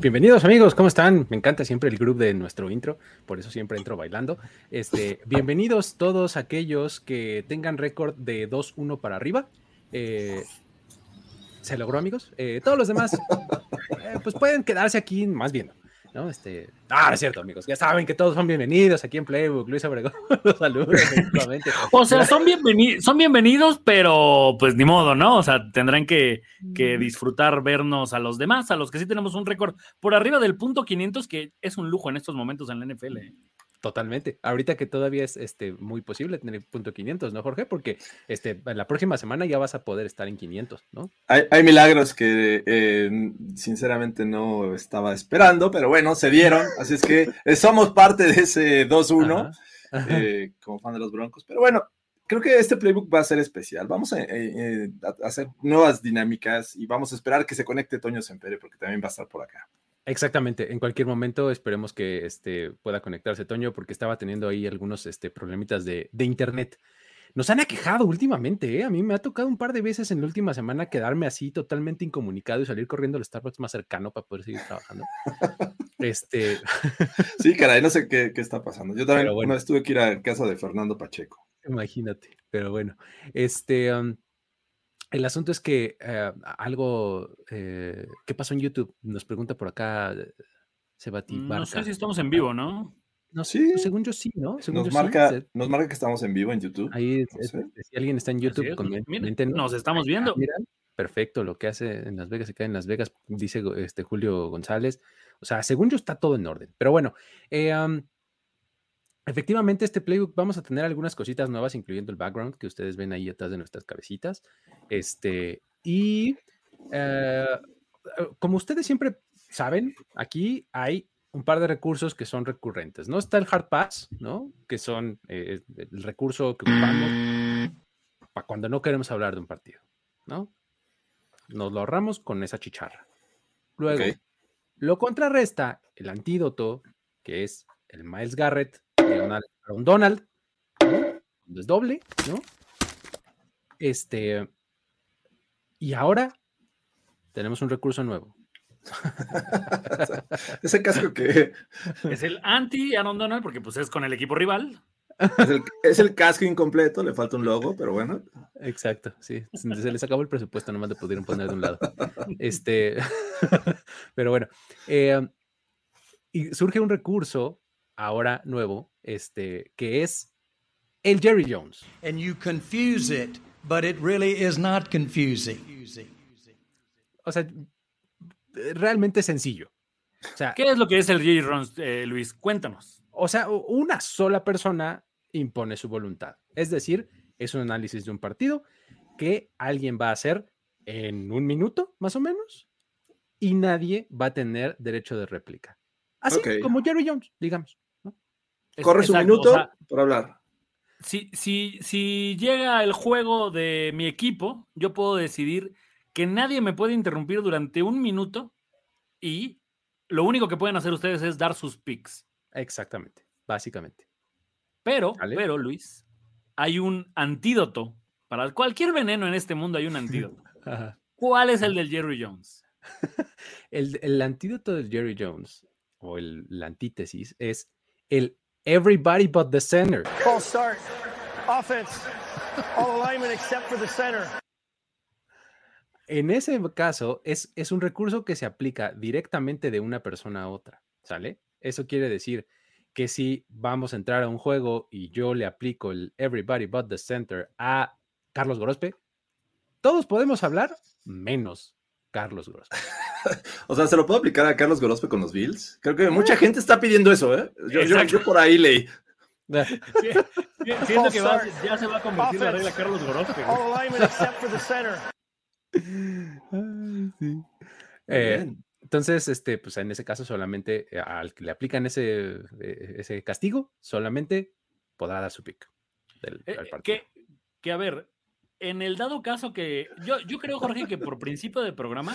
Bienvenidos amigos, ¿cómo están? Me encanta siempre el grupo de nuestro intro, por eso siempre entro bailando. Este, bienvenidos todos aquellos que tengan récord de 2-1 para arriba. Eh, ¿Se logró amigos? Eh, todos los demás, eh, pues pueden quedarse aquí más bien. ¿No? Este, ah, es cierto, amigos. Ya saben que todos son bienvenidos aquí en Playbook. Luis Obregón, los saludos. o sea, son, bienvenidos, son bienvenidos, pero pues ni modo, ¿no? O sea, tendrán que, que, disfrutar vernos a los demás, a los que sí tenemos un récord por arriba del punto 500, que es un lujo en estos momentos en la NFL. ¿eh? Totalmente. Ahorita que todavía es este, muy posible tener punto 500, ¿no, Jorge? Porque este, la próxima semana ya vas a poder estar en 500, ¿no? Hay, hay milagros que eh, sinceramente no estaba esperando, pero bueno, se dieron. Así es que eh, somos parte de ese 2-1 eh, como fan de los Broncos. Pero bueno, creo que este playbook va a ser especial. Vamos a, a hacer nuevas dinámicas y vamos a esperar que se conecte Toño Sempere porque también va a estar por acá. Exactamente, en cualquier momento esperemos que este, pueda conectarse Toño porque estaba teniendo ahí algunos este, problemitas de, de internet. Nos han aquejado últimamente, ¿eh? a mí me ha tocado un par de veces en la última semana quedarme así totalmente incomunicado y salir corriendo al Starbucks más cercano para poder seguir trabajando. este... sí, caray, no sé qué, qué está pasando. Yo también bueno, una tuve que ir a casa de Fernando Pacheco. Imagínate, pero bueno, este... Um, el asunto es que eh, algo, eh, ¿qué pasó en YouTube? Nos pregunta por acá Sebati. No sé si estamos en vivo, ¿no? No sé, pues, según yo sí, ¿no? Según nos, yo marca, sí. nos marca que estamos en vivo en YouTube. Ahí, no sé. si alguien está en YouTube, comenten. Nos estamos viendo. Mira, perfecto, lo que hace en Las Vegas se cae en Las Vegas, dice este Julio González. O sea, según yo está todo en orden. Pero bueno, eh, um, Efectivamente, este playbook vamos a tener algunas cositas nuevas, incluyendo el background que ustedes ven ahí atrás de nuestras cabecitas. Este, y eh, como ustedes siempre saben, aquí hay un par de recursos que son recurrentes, ¿no? Está el hard pass, ¿no? Que son eh, el recurso que ocupamos para cuando no queremos hablar de un partido, ¿no? Nos lo ahorramos con esa chicharra. Luego, okay. lo contrarresta el antídoto, que es el Miles Garrett diagonal un Donald, ¿no? es doble, ¿no? Este, y ahora tenemos un recurso nuevo. Ese casco que es el anti Aaron Donald, porque pues es con el equipo rival. Es el, es el, casco incompleto, le falta un logo, pero bueno. Exacto, sí. Se les acabó el presupuesto, nomás le pudieron poner de un lado. Este, pero bueno. Eh, y surge un recurso ahora nuevo, este, que es el Jerry Jones. And you confuse it, but it really is not confusing. O sea, realmente sencillo. O sea, ¿Qué es lo que es el Jerry Jones, eh, Luis? Cuéntanos. O sea, una sola persona impone su voluntad. Es decir, es un análisis de un partido que alguien va a hacer en un minuto, más o menos, y nadie va a tener derecho de réplica. Así okay. como Jerry Jones, digamos. Corre su minuto o sea, por hablar. Si, si, si llega el juego de mi equipo, yo puedo decidir que nadie me puede interrumpir durante un minuto y lo único que pueden hacer ustedes es dar sus picks. Exactamente, básicamente. Pero, pero, Luis, hay un antídoto. Para cualquier veneno en este mundo hay un antídoto. ¿Cuál es el del Jerry Jones? el, el, antídoto del Jerry Jones, o el, la antítesis, es el everybody but the center. False start. Offense. All alignment except for the center. En ese caso, es, es un recurso que se aplica directamente de una persona a otra, ¿sale? Eso quiere decir que si vamos a entrar a un juego y yo le aplico el Everybody But the Center a Carlos Gorospe, todos podemos hablar menos Carlos Gorospe. o sea, ¿se lo puedo aplicar a Carlos Gorospe con los Bills? Creo que mucha gente está pidiendo eso, ¿eh? Yo, por ahí leí. Siento que ya se va a convertir la regla Carlos Gorospe. Eh, entonces, este, pues en ese caso solamente eh, al que le aplican ese, eh, ese castigo, solamente podrá dar su pick. Del, que, que, a ver, en el dado caso que yo, yo creo, Jorge, que por principio de programa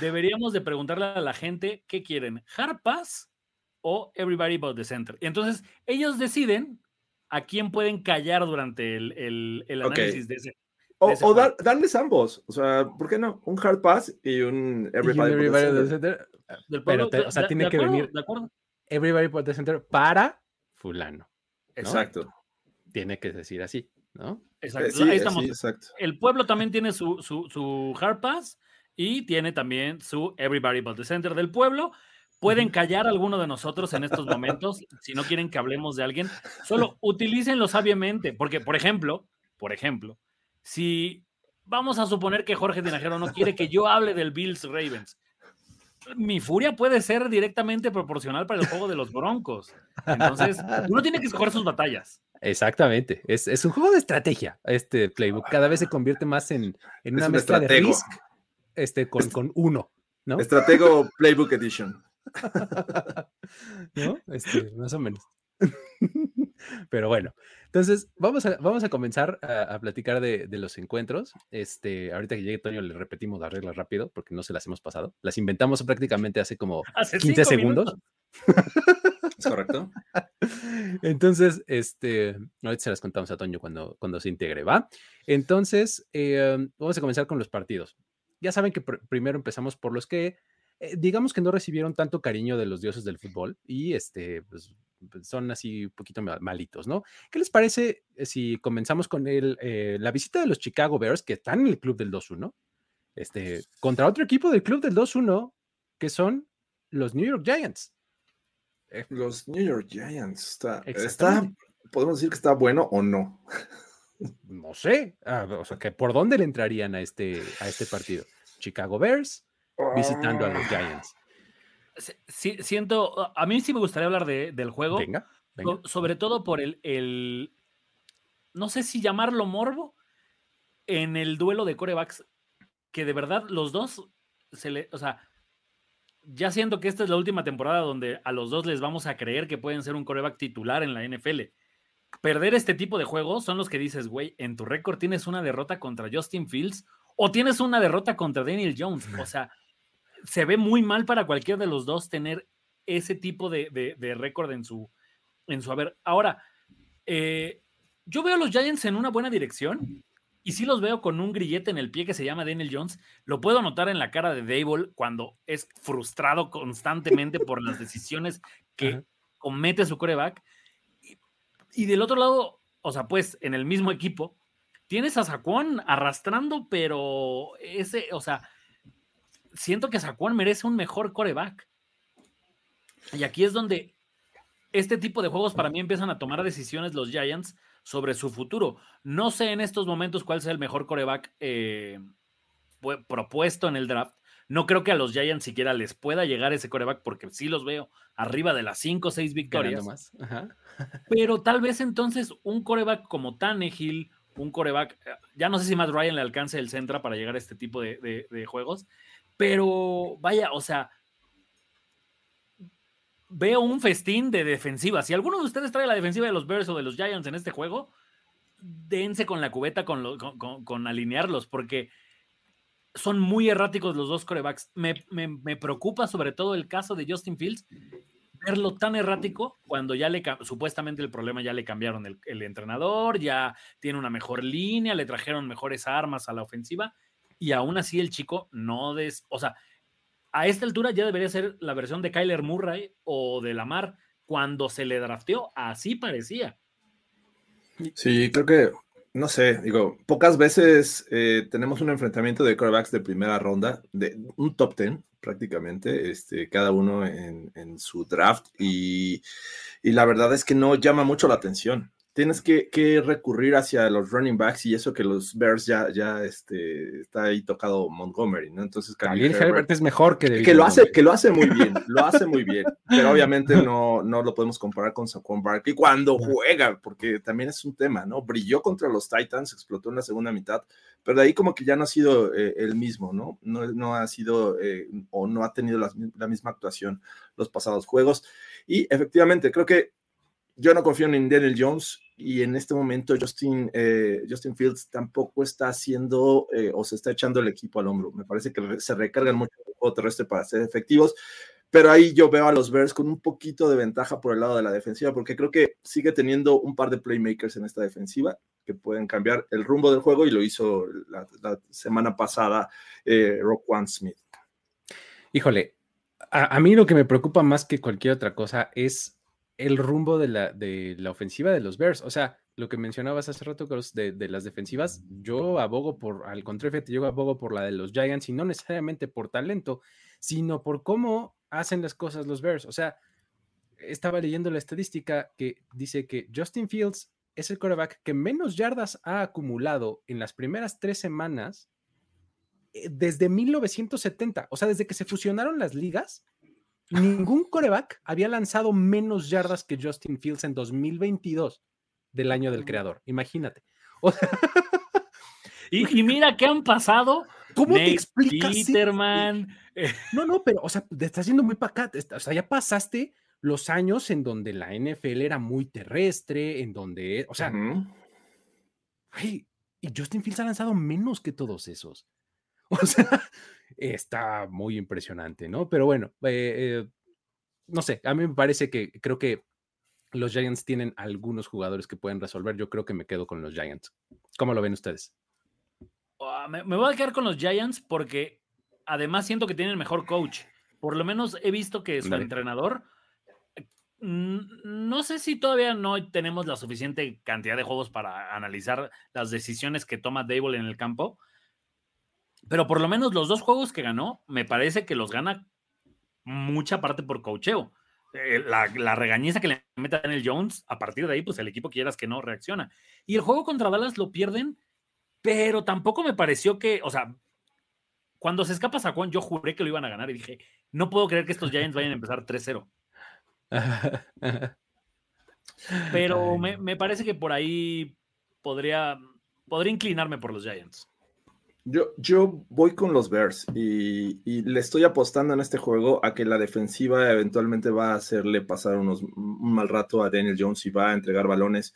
deberíamos de preguntarle a la gente qué quieren, Hard Pass o Everybody But the Center. Y entonces ellos deciden a quién pueden callar durante el, el, análisis de ese. O, darles ambos, o sea, ¿por qué no? Un hard pass y un everybody, but the center. Pero, o sea, tiene que venir everybody but the center para fulano. Exacto. Tiene que decir así, ¿no? Exacto. Ahí estamos. El pueblo también tiene su, su, su hard pass y tiene también su everybody but the center del pueblo. Pueden callar a alguno de nosotros en estos momentos si no quieren que hablemos de alguien. Solo utilícenlo sabiamente, porque, por ejemplo, por ejemplo, si vamos a suponer que Jorge Tinajero no quiere que yo hable del Bills Ravens, mi furia puede ser directamente proporcional para el juego de los Broncos. Entonces, uno tiene que escoger sus batallas. Exactamente. Es, un juego de estrategia, este playbook. Cada vez se convierte más en, una mezcla de risk este, con, con uno. ¿no? Estratego Playbook Edition. ¿No? Este, más o menos. Pero bueno, entonces vamos a, vamos a comenzar a, platicar de, los encuentros. Este, ahorita que llegue Toño le repetimos las reglas rápido porque no se las hemos pasado. Las inventamos prácticamente hace como 15 segundos. ¿Es correcto? Entonces, este, ahorita se las contamos a Toño cuando, cuando se integre, ¿va? Entonces, eh, vamos a comenzar con los partidos. Ya saben que primero empezamos por los que eh, digamos que no recibieron tanto cariño de los dioses del fútbol y este, pues, son así un poquito malitos, ¿no? ¿Qué les parece eh, si comenzamos con el, eh, la visita de los Chicago Bears, que están en el club del 2-1, este, contra otro equipo del club del 2-1, que son los New York Giants? Los New York Giants, está, podemos decir que está bueno o no. No sé, ah, o sea, que ¿por dónde le entrarían a este, a este partido? Chicago Bears, visitando a los Giants. Siento, a mí sí me gustaría hablar del juego. Venga, Sobre todo por el, el, no sé si llamarlo morbo, en el duelo de corebacks, que de verdad los dos se le, o sea, ya siento que esta es la última temporada donde a los dos les vamos a creer que pueden ser un coreback titular en la NFL. Perder este tipo de juegos son los que dices, güey, en tu récord tienes una derrota contra Justin Fields o tienes una derrota contra Daniel Jones. O sea, se ve muy mal para cualquiera de los dos tener ese tipo de, récord en su, en su haber. Ahora, eh, yo veo a los Giants en una buena dirección y sí los veo con un grillete en el pie que se llama Daniel Jones. Lo puedo notar en la cara de Dable cuando es frustrado constantemente por las decisiones que comete su coreback. Y, y, del otro lado, o sea, pues en el mismo equipo, tienes a Saquon arrastrando, pero ese, o sea, siento que Saquon merece un mejor coreback. Y aquí es donde este tipo de juegos para mí empiezan a tomar decisiones los Giants sobre su futuro. No sé en estos momentos cuál sea el mejor coreback eh, propuesto en el draft. No creo que a los Giants siquiera les pueda llegar ese coreback porque sí los veo arriba de las 5 o 6 victorias. Más. Pero tal vez entonces un coreback como Tannehill, un coreback, eh, ya no sé si más Ryan le alcance el centra para llegar a este tipo de juegos, pero vaya, o sea, veo un festín de defensiva. Si alguno de ustedes trae la defensiva de los Bears o de los Giants en este juego, dense con la cubeta con, con, alinearlos, porque son muy erráticos los dos corebacks. Me, preocupa sobre todo el caso de Justin Fields, verlo tan errático cuando ya le supuestamente el problema ya le cambiaron el, el, entrenador, ya tiene una mejor línea, le trajeron mejores armas a la ofensiva y aún así el chico no des, o sea, a esta altura ya debería ser la versión de Kyler Murray o de Lamar cuando se le drafteó, así parecía. Sí, creo que no sé, digo, pocas veces eh, tenemos un enfrentamiento de quarterbacks de primera ronda, de un top ten prácticamente, este, cada uno en, en su draft, y, y, la verdad es que no llama mucho la atención tienes que, recurrir hacia los running backs y eso que los Bears ya, ya este, está ahí tocado Montgomery, ¿no? Entonces, Khalil Herbert, es mejor que que lo hace Que lo hace muy bien, lo hace muy bien, pero obviamente no, no lo podemos comparar con Saquon Barkley cuando juega, porque también es un tema, ¿no? Brilló contra los Titans, explotó en la segunda mitad, pero de ahí como que ya no ha sido eh, el mismo, ¿no? No, no ha sido eh, o no ha tenido la, la misma actuación los pasados juegos. Y efectivamente, creo que yo no confío en Daniel Jones y en este momento Justin, eh, Justin Fields tampoco está haciendo eh, o se está echando el equipo al hombro. Me parece que se recargan mucho el juego terrestre para ser efectivos, pero ahí yo veo a los Bears con un poquito de ventaja por el lado de la defensiva, porque creo que sigue teniendo un par de playmakers en esta defensiva que pueden cambiar el rumbo del juego y lo hizo la, semana pasada eh, Rock One Smith. Híjole, a mí lo que me preocupa más que cualquier otra cosa es el rumbo de la, de la ofensiva de los Bears. O sea, lo que mencionabas hace rato de, de las defensivas, yo abogo por, al contrario, yo abogo por la de los Giants y no necesariamente por talento, sino por cómo hacen las cosas los Bears. O sea, estaba leyendo la estadística que dice que Justin Fields es el quarterback que menos yardas ha acumulado en las primeras tres semanas eh, desde 1970. O sea, desde que se fusionaron las ligas, Ningún coreback había lanzado menos yardas que Justin Fields en 2022 del año del creador. Imagínate. y, mira qué han pasado. ¿Cómo te explicas? Peterman. No, no, pero, o sea, te estás yendo muy para acá. O sea, ya pasaste los años en donde la NFL era muy terrestre, en donde, o sea, y Justin Fields ha lanzado menos que todos esos. O sea, está muy impresionante, ¿no? Pero bueno, eh, eh, no sé, a mí me parece que creo que los Giants tienen algunos jugadores que pueden resolver. Yo creo que me quedo con los Giants. ¿Cómo lo ven ustedes? Ah, me, voy a quedar con los Giants porque además siento que tienen mejor coach. Por lo menos he visto que su entrenador, no sé si todavía no tenemos la suficiente cantidad de juegos para analizar las decisiones que toma Dable en el campo, pero por lo menos los dos juegos que ganó, me parece que los gana mucha parte por cocheo. Eh, la, la, regañiza que le mete a Daniel Jones, a partir de ahí, pues el equipo quieras que no reacciona. Y el juego contra Dallas lo pierden, pero tampoco me pareció que, o sea, cuando se escapa Juan, yo juré que lo iban a ganar y dije, no puedo creer que estos Giants vayan a empezar 3-0. Pero me, me, parece que por ahí podría, podría inclinarme por los Giants. Yo, yo voy con los Bears y, le estoy apostando en este juego a que la defensiva eventualmente va a hacerle pasar unos, un mal rato a Daniel Jones y va a entregar balones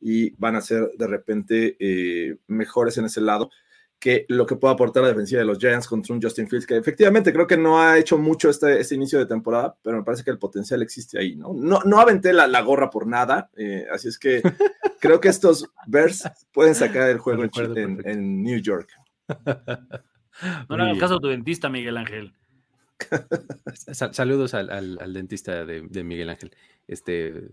y van a ser de repente eh, mejores en ese lado que lo que pueda aportar la defensiva de los Giants contra un Justin Fields, que efectivamente creo que no ha hecho mucho este, este inicio de temporada, pero me parece que el potencial existe ahí, ¿no? No, no aventé la, la gorra por nada, eh, así es que creo que estos Bears pueden sacar el juego en, en New York. No le hagas caso a tu dentista, Miguel Ángel. Saludos al, dentista de, Miguel Ángel. Este,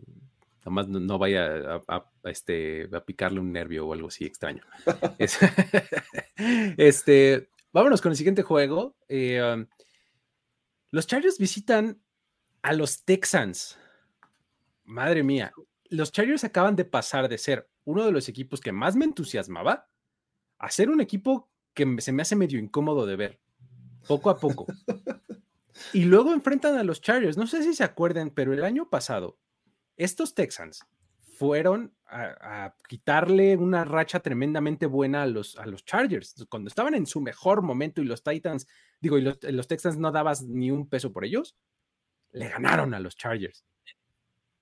nomás no, vaya a, este, a picarle un nervio o algo así extraño. este, vámonos con el siguiente juego. Eh, um, los Chargers visitan a los Texans. Madre mía, los Chargers acaban de pasar de ser uno de los equipos que más me entusiasmaba a ser un equipo que se me hace medio incómodo de ver, poco a poco. y luego enfrentan a los Chargers. No sé si se acuerdan, pero el año pasado, estos Texans fueron a, quitarle una racha tremendamente buena a los, a los Chargers. Cuando estaban en su mejor momento y los Titans, digo, y los, los Texans no dabas ni un peso por ellos, le ganaron a los Chargers.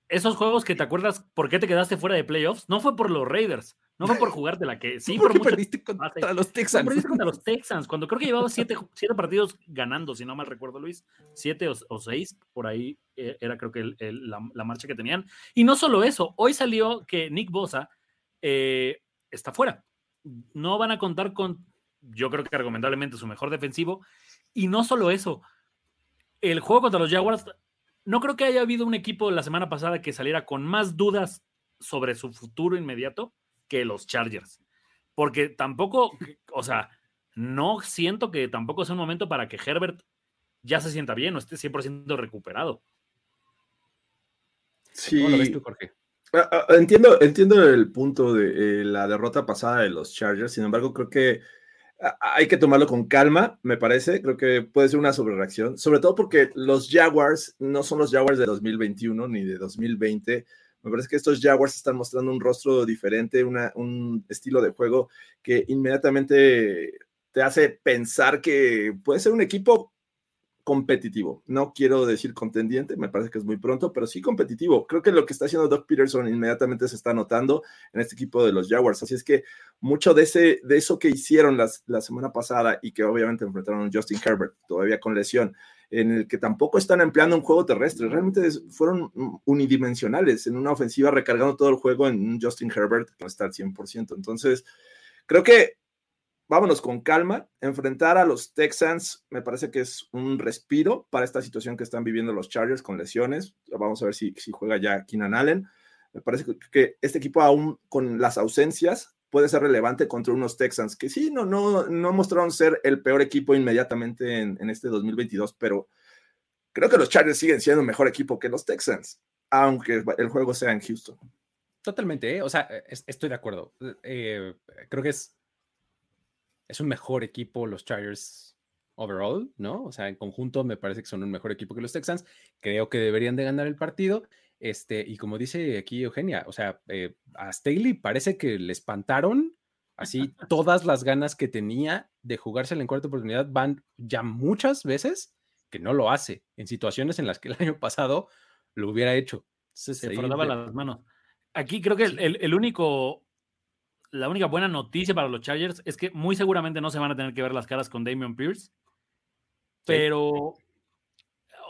Esos juegos que te acuerdas por qué te quedaste fuera de playoffs, no fue por los Raiders, no fue por jugarte la que sí, por perdiste contra los Texans. Perdiste contra los Texans, cuando creo que llevaba siete, siete, partidos ganando, si no mal recuerdo, Luis, siete o, seis, por ahí eh, era creo que la, marcha que tenían. Y no solo eso, hoy salió que Nick Bosa eh, está fuera. No van a contar con, yo creo que recomendablemente su mejor defensivo. Y no solo eso, el juego contra los Jaguars, no creo que haya habido un equipo la semana pasada que saliera con más dudas sobre su futuro inmediato que los Chargers. Porque tampoco, o sea, no siento que tampoco sea un momento para que Herbert ya se sienta bien o esté 100% recuperado. Sí. Ah, ah, entiendo, entiendo el punto de eh, la derrota pasada de los Chargers, sin embargo, creo que ah, hay que tomarlo con calma, me parece. Creo que puede ser una sobrereacción, sobre todo porque los Jaguars no son los Jaguars de 2021 ni de 2020. Me parece que estos Jaguars están mostrando un rostro diferente, un estilo de juego que inmediatamente te hace pensar que puede ser un equipo competitivo. No quiero decir contendiente, me parece que es muy pronto, pero sí competitivo. Creo que lo que está haciendo Doug Peterson inmediatamente se está notando en este equipo de los Jaguars. Así es que mucho de, ese, de eso que hicieron las, la semana pasada y que obviamente enfrentaron a Justin Herbert, todavía con lesión, en el que tampoco están empleando un juego terrestre, realmente fueron unidimensionales en una ofensiva recargando todo el juego en Justin Herbert que no está al 100%. Entonces, creo que vámonos con calma. Enfrentar a los Texans me parece que es un respiro para esta situación que están viviendo los Chargers con lesiones. Vamos a ver si, si juega ya Keenan Allen. Me parece que este equipo aún con las ausencias puede ser relevante contra unos Texans que sí, no, no, no mostraron ser el peor equipo inmediatamente en, en este 2022, pero creo que los Chargers siguen siendo un mejor equipo que los Texans, aunque el juego sea en Houston. Totalmente, ¿eh? o sea, estoy de acuerdo. Eh, creo que es es un mejor equipo los Chargers overall, ¿no? O sea, en conjunto me parece que son un mejor equipo que los Texans. Creo que deberían de ganar el partido. Este, y como dice aquí Eugenia, o sea, eh, a Staley parece que le espantaron así todas las ganas que tenía de jugarse en cuarta oportunidad van ya muchas veces que no lo hace en situaciones en las que el año pasado lo hubiera hecho. Se frotaba las manos. Aquí creo que el, único la única buena noticia para los Chargers es que muy seguramente no se van a tener que ver las caras con Damian Pierce. Pero,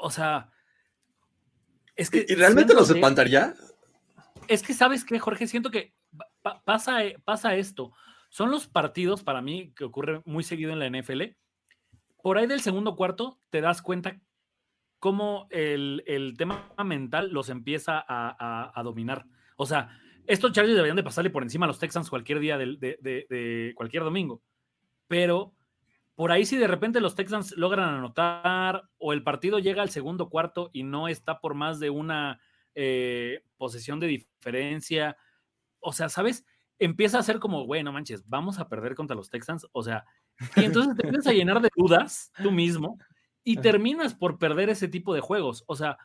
o sea, es que. ¿Y realmente los espantaría? Es que, ¿sabes qué, Jorge? Siento que pasa, pasa esto. Son los partidos, para mí, que ocurre muy seguido en la NFL. Por ahí del segundo cuarto te das cuenta cómo el, tema mental los empieza a dominar. O sea, estos Chargers deberían de pasarle por encima a los Texans cualquier día de, cualquier domingo. Pero por ahí si de repente los Texans logran anotar o el partido llega al segundo cuarto y no está por más de una eh, posesión de diferencia, o sea, ¿sabes? Empieza a ser como, bueno, manches, vamos a perder contra los Texans, o sea, y entonces te empiezas a llenar de dudas tú mismo y terminas por perder ese tipo de juegos, o sea,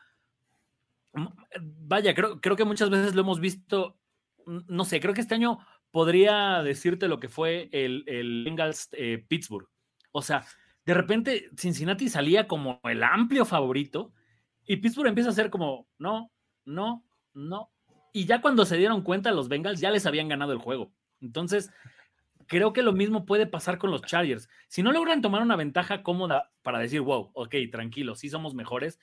vaya, creo, creo que muchas veces lo hemos visto no sé, creo que este año podría decirte lo que fue el, el Bengals eh, Pittsburgh. O sea, de repente Cincinnati salía como el amplio favorito y Pittsburgh empieza a ser como, no, no, no. Y ya cuando se dieron cuenta los Bengals ya les habían ganado el juego. Entonces, creo que lo mismo puede pasar con los Chargers. Si no logran tomar una ventaja cómoda para decir, wow, ok, tranquilo, sí somos mejores,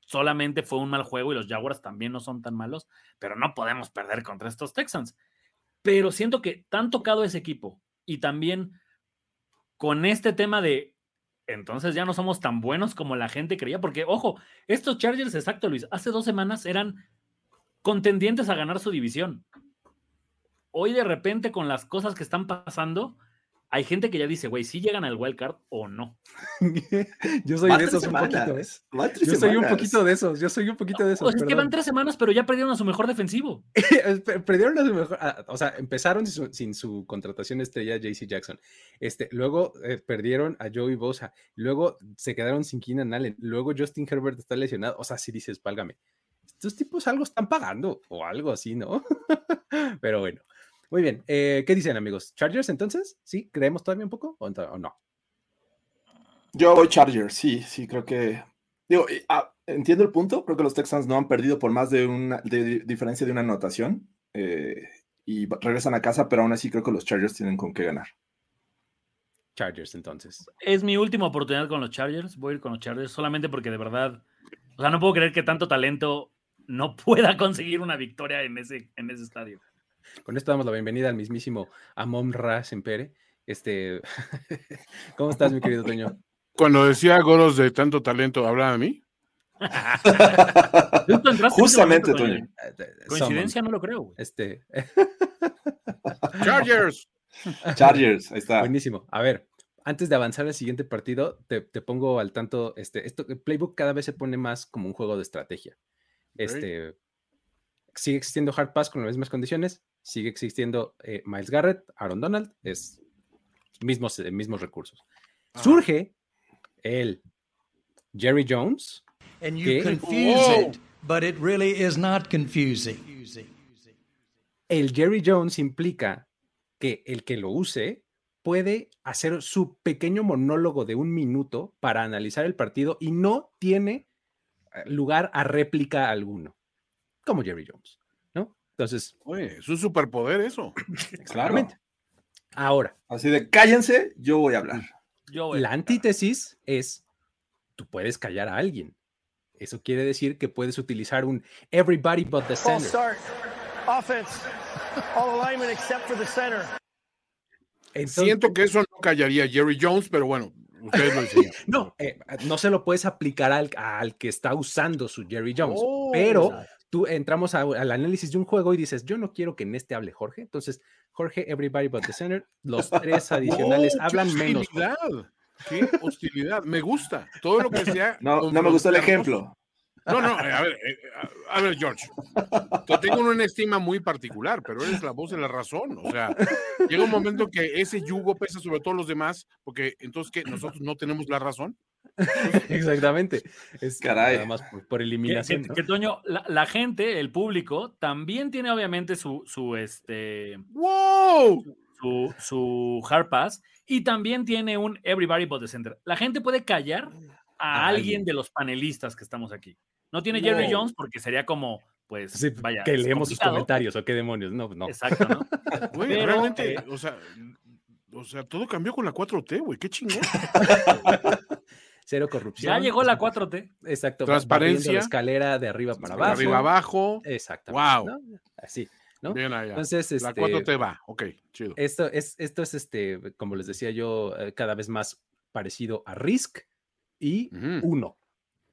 solamente fue un mal juego y los Jaguars también no son tan malos, pero no podemos perder contra estos Texans. Pero siento que tan tocado ese equipo y también con este tema de entonces ya no somos tan buenos como la gente creía, porque ojo, estos Chargers, exacto Luis, hace dos semanas eran contendientes a ganar su división. Hoy de repente con las cosas que están pasando, hay gente que ya dice, güey, si llegan al wildcard o no. yo soy de esos un poquito. ¿eh? Yo soy un poquito de esos, yo soy un poquito de esos. Pues es que van tres semanas, pero ya perdieron a su mejor defensivo. perdieron a su mejor, o sea, empezaron sin su, contratación estrella JC Jackson. Este, luego eh, perdieron a Joey Bosa, luego se quedaron sin Keenan Allen, luego Justin Herbert está lesionado. O sea, si dices, pálgame, estos tipos algo están pagando o algo así, ¿no? pero bueno. Muy bien. Eh, ¿Qué dicen, amigos? ¿Chargers entonces? ¿Sí? ¿Creemos todavía un poco o, no? Yo voy Chargers, sí, sí, creo que. Digo, ah, entiendo el punto. Creo que los Texans no han perdido por más de una diferencia de una anotación. Eh, y regresan a casa, pero aún así creo que los Chargers tienen con qué ganar. Chargers, entonces. Es mi última oportunidad con los Chargers. Voy a ir con los Chargers solamente porque de verdad. O sea, no puedo creer que tanto talento no pueda conseguir una victoria en ese, en ese estadio. Con esto damos la bienvenida al mismísimo Amon Ra Sempere. Este, ¿Cómo estás, mi querido Toño? Cuando decía goros de tanto talento, ¿hablaba a mí? Justamente, Toño. Coincidencia, no lo creo. Güey. Este. Chargers. Chargers, ahí está. Buenísimo. A ver, antes de avanzar al siguiente partido, te, te, pongo al tanto. Este, esto, el playbook cada vez se pone más como un juego de estrategia. Este, sigue existiendo Hard Pass con las mismas condiciones, sigue existiendo eh, Miles Garrett, Aaron Donald, es mismos, eh, mismos recursos. Surge el Jerry Jones. And you que, confuse oh. it, but it really is not confusing. El Jerry Jones implica que el que lo use puede hacer su pequeño monólogo de un minuto para analizar el partido y no tiene eh, lugar a réplica alguno, como Jerry Jones. Entonces. Oye, es un superpoder eso. Claramente. Ahora. Así de cállense, yo voy a hablar. Yo voy la antítesis es: tú puedes callar a alguien. Eso quiere decir que puedes utilizar un everybody but the center. start. Offense. All alignment except for the center. Entonces, Siento que eso no callaría a Jerry Jones, pero bueno, ustedes lo enseñan. no, eh, no se lo puedes aplicar al, al, que está usando su Jerry Jones, oh, pero exacto. Tú entramos a, al análisis de un juego y dices, yo no quiero que en este hable Jorge, entonces Jorge, everybody but the center, los tres adicionales oh, hablan menos. Hostilidad. Qué hostilidad, me gusta. Todo lo que sea. No, no me gustó el ejemplo. No, no, a ver, a ver, George. Te tengo una estima muy particular, pero eres la voz de la razón. O sea, llega un momento que ese yugo pesa sobre todos los demás, porque entonces, ¿qué? ¿Nosotros no tenemos la razón? Exactamente. Es Caray. nada más por, por eliminación. Que, ¿no? que, Toño, la, la, gente, el público, también tiene obviamente su, su este. ¡Wow! Su, su hard pass y también tiene un Everybody But the Center. La gente puede callar a, a alguien, alguien de los panelistas que estamos aquí. No tiene Jerry. Jones porque sería como, pues, sí, vaya. Que leemos sus comentarios o qué demonios. No, no. Exacto, ¿no? Güey, Pero, realmente, eh, o sea, o sea, todo cambió con la 4T, güey, qué chingón. Cero corrupción. Ya llegó la 4T. Exacto. Transparencia. La escalera de arriba para abajo. De arriba abajo. Exacto. Wow. ¿no? Así. ¿no? Bien allá. Entonces, este, la 4T va, ok, chido. Esto es, esto es este, como les decía yo, eh, cada vez más parecido a Risk y uh -huh. uno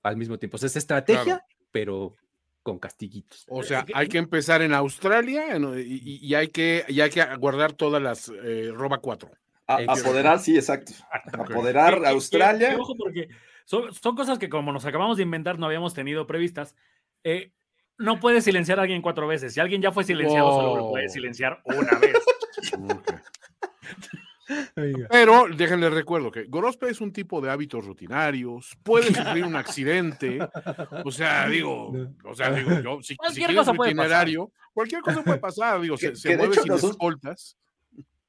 al mismo tiempo. O sea, es estrategia, claro. pero con castiguitos. O sea, hay que empezar en Australia y, y hay, que, y hay que guardar todas las eh, roba 4. A, apoderar, sí, exacto. Apoderar a Australia. Ojo, porque son, son, cosas que como nos acabamos de inventar no habíamos tenido previstas. Eh, no puedes silenciar a alguien cuatro veces. Si alguien ya fue silenciado, oh. solo lo puedes silenciar una vez. Pero déjenles recuerdo que Gorospe es un tipo de hábitos rutinarios, puede sufrir un accidente, o sea, digo, o sea, digo, yo, si, cualquier si cosa un itinerario, cualquier cosa puede pasar, digo, que, se, se mueve sin nosotros, escoltas.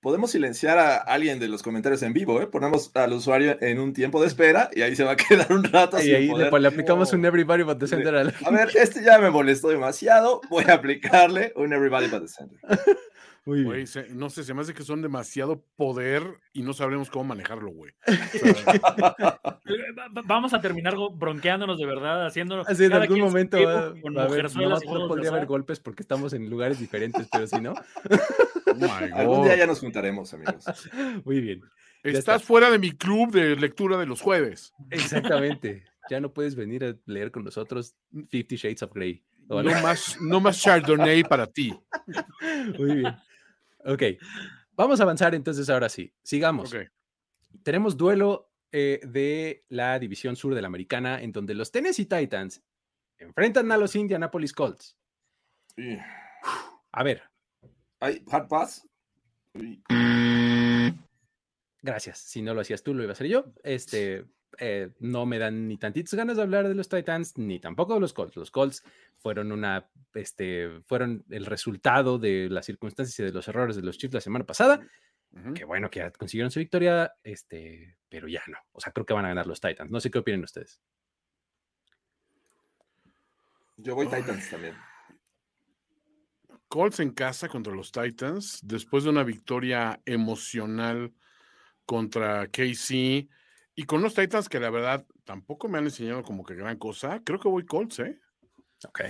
Podemos silenciar a alguien de los comentarios en vivo, ¿eh? Ponemos al usuario en un tiempo de espera y ahí se va a quedar un rato. Y ahí poder... le, le, aplicamos oh. un Everybody but the Center. Al... A ver, este ya me molestó demasiado, voy a aplicarle un Everybody but the Center. Muy bien. Wey, se, no sé, se me hace que son demasiado poder y no sabremos cómo manejarlo, güey. O sea, Vamos a terminar bronqueándonos de verdad, haciéndolo. Así en algún momento va, va a haber, no, no podría haber golpes porque estamos en lugares diferentes, pero si no. Oh algún día ya nos juntaremos, amigos. Muy bien. Estás está. fuera de mi club de lectura de los jueves. Exactamente. Ya no puedes venir a leer con nosotros Fifty Shades of Grey. No más, no más Chardonnay para ti. Muy bien. Ok, vamos a avanzar entonces ahora sí. Sigamos. Okay. Tenemos duelo eh, de la división sur de la americana en donde los Tennessee Titans enfrentan a los Indianapolis Colts. Sí. A ver. ¿Hay hard pass? Sí. Gracias. Si no lo hacías tú, lo iba a hacer yo. Este, eh, no me dan ni tantitas ganas de hablar de los Titans, ni tampoco de los Colts. Los Colts fueron una, este, fueron el resultado de las circunstancias y de los errores de los Chiefs la semana pasada. Uh -huh. Que bueno que consiguieron su victoria, este, pero ya no. O sea, creo que van a ganar los Titans. No sé qué opinan ustedes. Yo voy Titans también. Colts en casa contra los Titans, después de una victoria emocional contra KC y con los Titans que la verdad tampoco me han enseñado como que gran cosa, creo que voy Colts, ¿eh? Ok.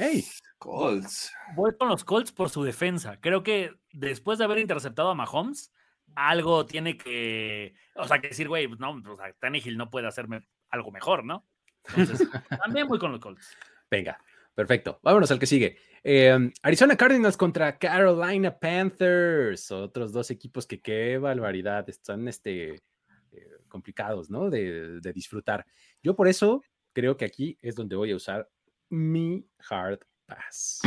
Colts. Voy con los Colts por su defensa. Creo que después de haber interceptado a Mahomes, algo tiene que, o sea, que decir, güey, no, o sea, Tannehill no puede hacerme algo mejor, ¿no? Entonces, también voy con los Colts. Venga, perfecto. Vámonos al que sigue. Eh, Arizona Cardinals contra Carolina Panthers. Otros dos equipos que qué barbaridad. Están este, complicados, ¿no? De, de disfrutar. Yo por eso creo que aquí es donde voy a usar mi hard pass.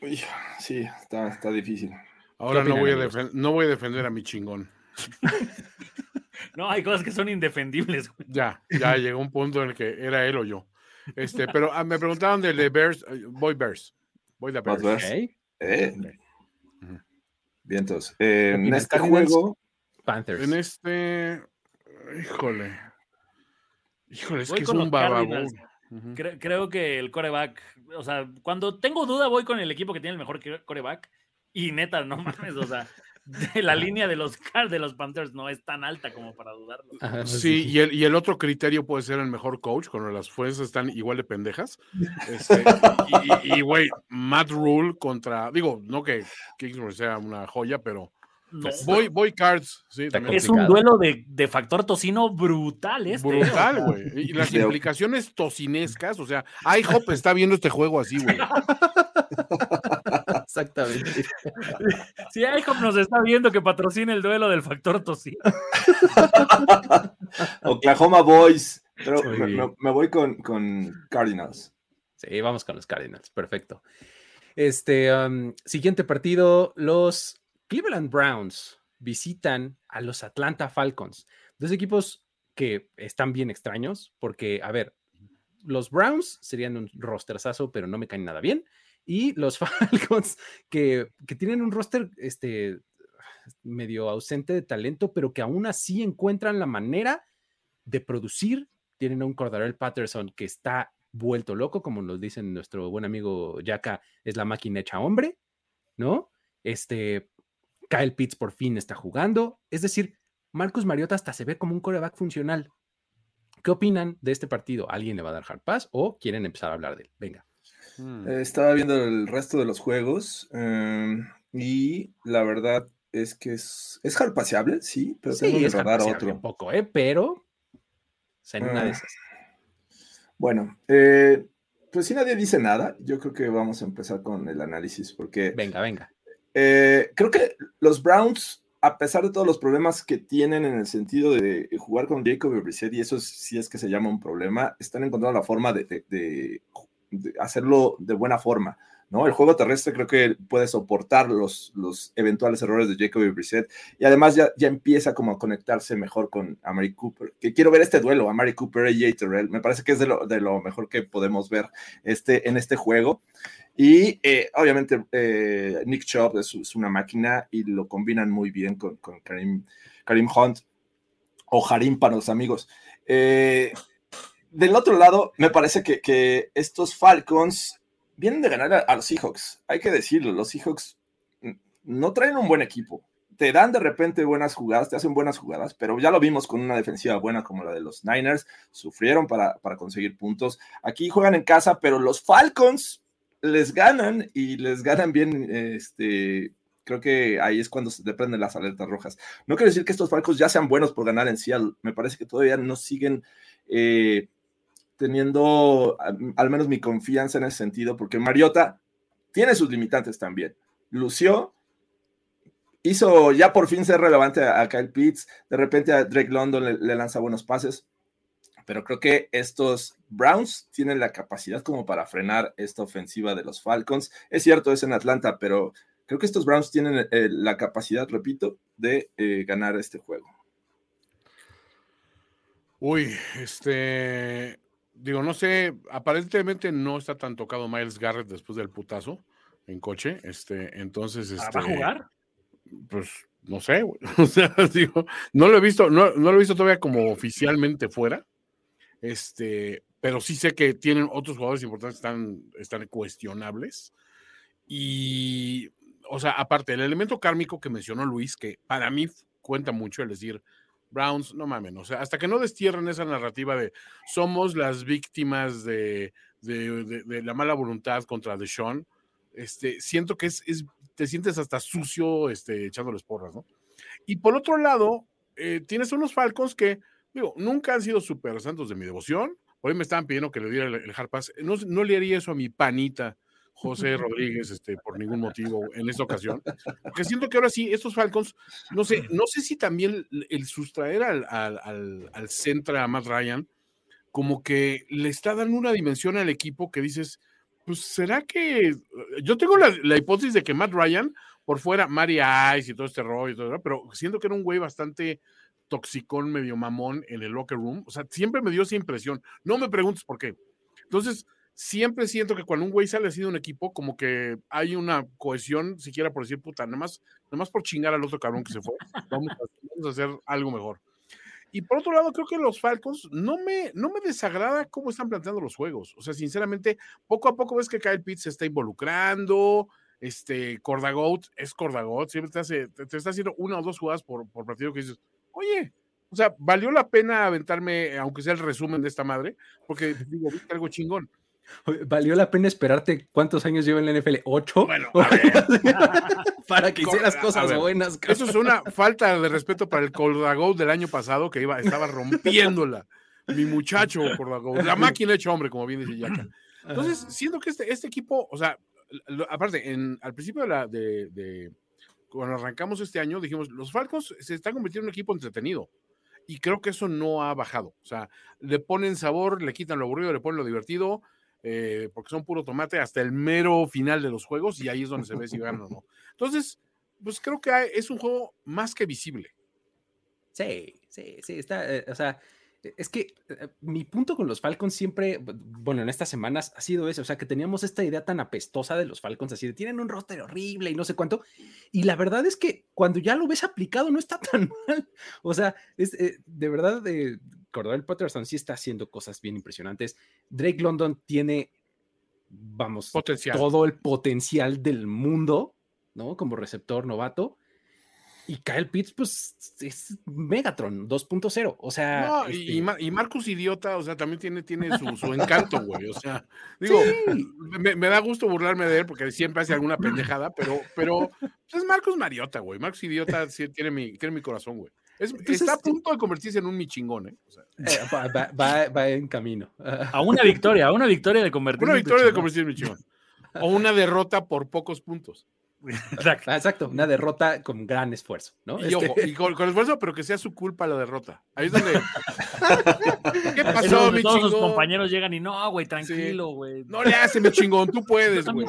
Uy, sí, está, está difícil. Ahora no voy, a no voy a defender a mi chingón. No, hay cosas que son indefendibles. güey. Ya, ya llegó un punto en el que era él o yo. Este, pero ah, me preguntaban del de Bears. eh, Voy Bears. Voy de Bears. Bears. Ok. Eh, bien, entonces, eh, en este juego, Panthers. En este. Híjole. Híjole, es Voy que es un. Cre- creo que el coreback, o sea, cuando tengo duda voy con el equipo que tiene el mejor que- coreback y neta, no mames, o sea, de la línea de los Car- de los Panthers no es tan alta como para dudarlo. Ajá, Sí, y el, y el otro criterio puede ser el mejor coach, cuando las fuerzas están igual de pendejas. Este, y, y, güey, Matt Rule contra. Digo, no que Kingsbury sea una joya, pero. No, Voy, voy Cards. Sí, es un duelo de, de factor tocino brutal este. Brutal, güey. Y las implicaciones tocinescas, o sea, IHOP está viendo este juego así, güey. Exactamente. Si IHOP nos está viendo que patrocina el duelo del factor tocino. Oklahoma Boys, pero me voy con, con Cardinals. Sí, vamos con los Cardinals. Perfecto. Este um, siguiente partido, los Cleveland Browns visitan a los Atlanta Falcons. Dos equipos que están bien extraños porque, a ver, los Browns serían un rosterzazo, pero no me caen nada bien. Y los Falcons que, que tienen un roster este, medio ausente de talento, pero que aún así encuentran la manera de producir. Tienen a un Cordarel Patterson que está vuelto loco, como nos dicen nuestro buen amigo Yaka, es la máquina hecha hombre, ¿no? Este, Kyle Pitts por fin está jugando. Es decir, Marcus Mariota hasta se ve como un coreback funcional. ¿Qué opinan de este partido? ¿Alguien le va a dar hard pass o quieren empezar a hablar de él? Venga. Mm. Eh, estaba viendo el resto de los juegos eh, y la verdad es que es, es harpaseable, sí, pero tengo que es otro. un poco, ¿eh? Pero o sea, en una de Ah. esas. Bueno, eh, pues si nadie dice nada, yo creo que vamos a empezar con el análisis porque Venga, venga. Eh, creo que los Browns, a pesar de todos los problemas que tienen en el sentido de jugar con Jacob y Brissett, y eso es- sí es que se llama un problema, están encontrando la forma de, de- de- de hacerlo de buena forma. ¿no? El juego terrestre creo que puede soportar los, los eventuales errores de Jacob y Brissett, y además ya, ya empieza como a conectarse mejor con Amari Cooper. Que quiero ver este duelo, Amari Cooper y Jay Terrell. Me parece que es de lo, de lo mejor que podemos ver este, en este juego. Y eh, obviamente eh, Nick Chubb es, una máquina y lo combinan muy bien con, Karim, Karim, Hunt o Harim para los amigos. Eh, del otro lado, me parece que, que, estos Falcons vienen de ganar a, a, los Seahawks. Hay que decirlo, los Seahawks no traen un buen equipo. Te dan de repente buenas jugadas, te hacen buenas jugadas, pero ya lo vimos con una defensiva buena como la de los Niners. Sufrieron para, para conseguir puntos. Aquí juegan en casa, pero los Falcons les ganan y les ganan bien, este, creo que ahí es cuando se prenden las alertas rojas. No quiero decir que estos Falcons ya sean buenos por ganar en Seattle, me parece que todavía no siguen eh, teniendo al menos mi confianza en ese sentido, porque Mariota tiene sus limitantes también. Lució, hizo ya por fin ser relevante a, Kyle Pitts, de repente a Drake London le lanza buenos pases, pero creo que estos Browns tienen la capacidad como para frenar esta ofensiva de los Falcons. Es cierto, es en Atlanta, pero creo que estos Browns tienen eh, la capacidad, repito, de eh, ganar este juego. Uy, este, digo, no sé, aparentemente no está tan tocado Miles Garrett después del putazo en coche, este, entonces, este, ¿va a jugar? Pues no sé, güey. o sea, digo, no lo he visto, no, no lo he visto todavía como oficialmente fuera, este, pero sí sé que tienen otros jugadores importantes están, están cuestionables. Y, o sea, aparte, el elemento kármico que mencionó Luis, que para mí cuenta mucho, el decir, Browns, no mamen, o sea, hasta que no destierren esa narrativa de somos las víctimas de, de la mala voluntad contra Deshaun, este, siento que es, es, te sientes hasta sucio este, echándoles porras, ¿no? Y por otro lado, eh, tienes unos Falcons que digo, nunca han sido super santos de mi devoción. Hoy me estaban pidiendo que le diera el, el hard pass. No, no le haría eso a mi panita José Rodríguez, este, por ningún motivo en esta ocasión. Porque siento que ahora sí, estos Falcons, no sé, no sé si también el sustraer al, al, al, al a Matt Ryan, como que le está dando una dimensión al equipo que dices, pues será que yo tengo la, la hipótesis de que Matt Ryan por fuera, Mary Ice y todo este rollo, y todo, pero siento que era un güey bastante toxicón, medio mamón en el locker room. O sea, siempre me dio esa impresión. No me preguntes por qué. Entonces, siempre siento que cuando un güey sale así de un equipo, como que hay una cohesión, siquiera por decir, puta, nada más, por chingar al otro cabrón que se fue. Vamos a, hacer algo mejor. Y por otro lado, creo que los Falcons no me, no me desagrada cómo están planteando los juegos. O sea, sinceramente, poco a poco ves que Kyle Pitts se está involucrando. Este, Cordagout es Cordagout, siempre te, hace, te, está haciendo una o dos jugadas por, por partido que dices, oye, o sea, valió la pena aventarme, aunque sea el resumen de esta madre, porque digo, viste algo chingón. ¿Valió la pena esperarte cuántos años lleva en la NFL? ¿Ocho? Bueno, para que hicieras cosas ver, buenas. Eso es una falta de respeto para el Coldago del año pasado que iba, estaba rompiéndola. Mi muchacho Coldago, la máquina hecho hombre, como bien dice Yaka. Entonces, siento que este, este equipo, o sea, aparte, en, al principio de, la, de, de, cuando arrancamos este año, dijimos, los Falcons se están convirtiendo en un equipo entretenido. Y creo que eso no ha bajado. O sea, le ponen sabor, le quitan lo aburrido, le ponen lo divertido eh, porque son puro tomate hasta el mero final de los juegos y ahí es donde se ve si ganan o no. Entonces, pues creo que es un juego más que visible. Sí, sí, sí, está, eh, o sea, es que eh, mi punto con los Falcons siempre, bueno, en estas semanas ha sido eso, o sea, que teníamos esta idea tan apestosa de los Falcons, así de tienen un roster horrible y no sé cuánto, y la verdad es que cuando ya lo ves aplicado no está tan mal, o sea, es, eh, de verdad, eh, Cordell Patterson sí está haciendo cosas bien impresionantes, Drake London tiene, vamos, potencial. todo el potencial del mundo, ¿no? Como receptor novato, y Kyle Pitts, pues es Megatron 2.0. O sea. No, este... y, y, Marcus Idiota, o sea, también tiene, tiene su, su encanto, güey. O sea, digo, sí. me, me, da gusto burlarme de él porque siempre hace alguna pendejada, pero, pero pues es Marcus Mariota, güey. Marcus Idiota sí, tiene, mi, tiene mi corazón, güey. Es, Entonces, está a punto de convertirse en un michingón, ¿eh? O sea, eh, va, va, va, va, en camino. A una victoria, a una victoria de convertirse Una victoria de convertirse en michingón. O una derrota por pocos puntos. Exacto. Ah, exacto. una derrota con gran esfuerzo, ¿no? Y, este... ojo, y con, con, esfuerzo, pero que sea su culpa la derrota. Ahí es donde. ¿Qué pasó, mi todos chingón? sus compañeros llegan y no, güey, tranquilo, güey. Sí. No le hace, mi chingón, tú puedes, güey.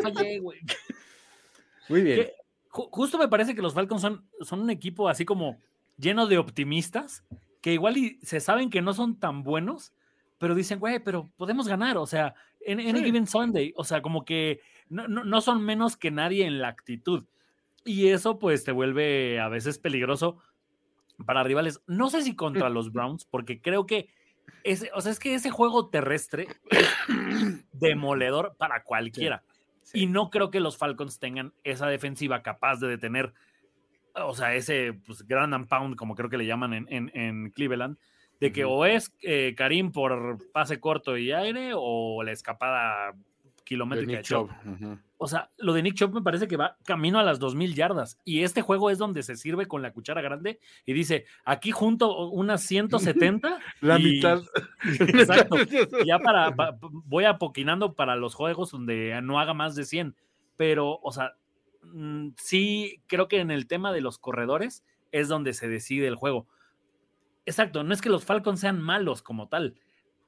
Muy bien. Que, ju justo me parece que los Falcons son, son un equipo así como lleno de optimistas, que igual y se saben que no son tan buenos, pero dicen, güey, pero podemos ganar, o sea, en, en sí. Given Sunday, o sea, como que no, no, no, son menos que nadie en la actitud. Y eso pues te vuelve a veces peligroso para rivales. No sé si contra los Browns, porque creo que ese, o sea, es que ese juego terrestre es demoledor para cualquiera. Sí, sí. Y no creo que los Falcons tengan esa defensiva capaz de detener, o sea, ese pues, ground and pound, como creo que le llaman en, en, en Cleveland, de que uh o es eh, Karim por pase corto y aire o la escapada kilométrica de Chop. Uh -huh. O sea, lo de Nick Chop me parece que va camino a las 2000 yardas. Y este juego es donde se sirve con la cuchara grande y dice: aquí junto unas 170. la y... mitad. Exacto. ya para, pa, voy apoquinando para los juegos donde no haga más de 100. Pero, o sea, mm, sí creo que en el tema de los corredores es donde se decide el juego. Exacto, no es que los Falcons sean malos como tal.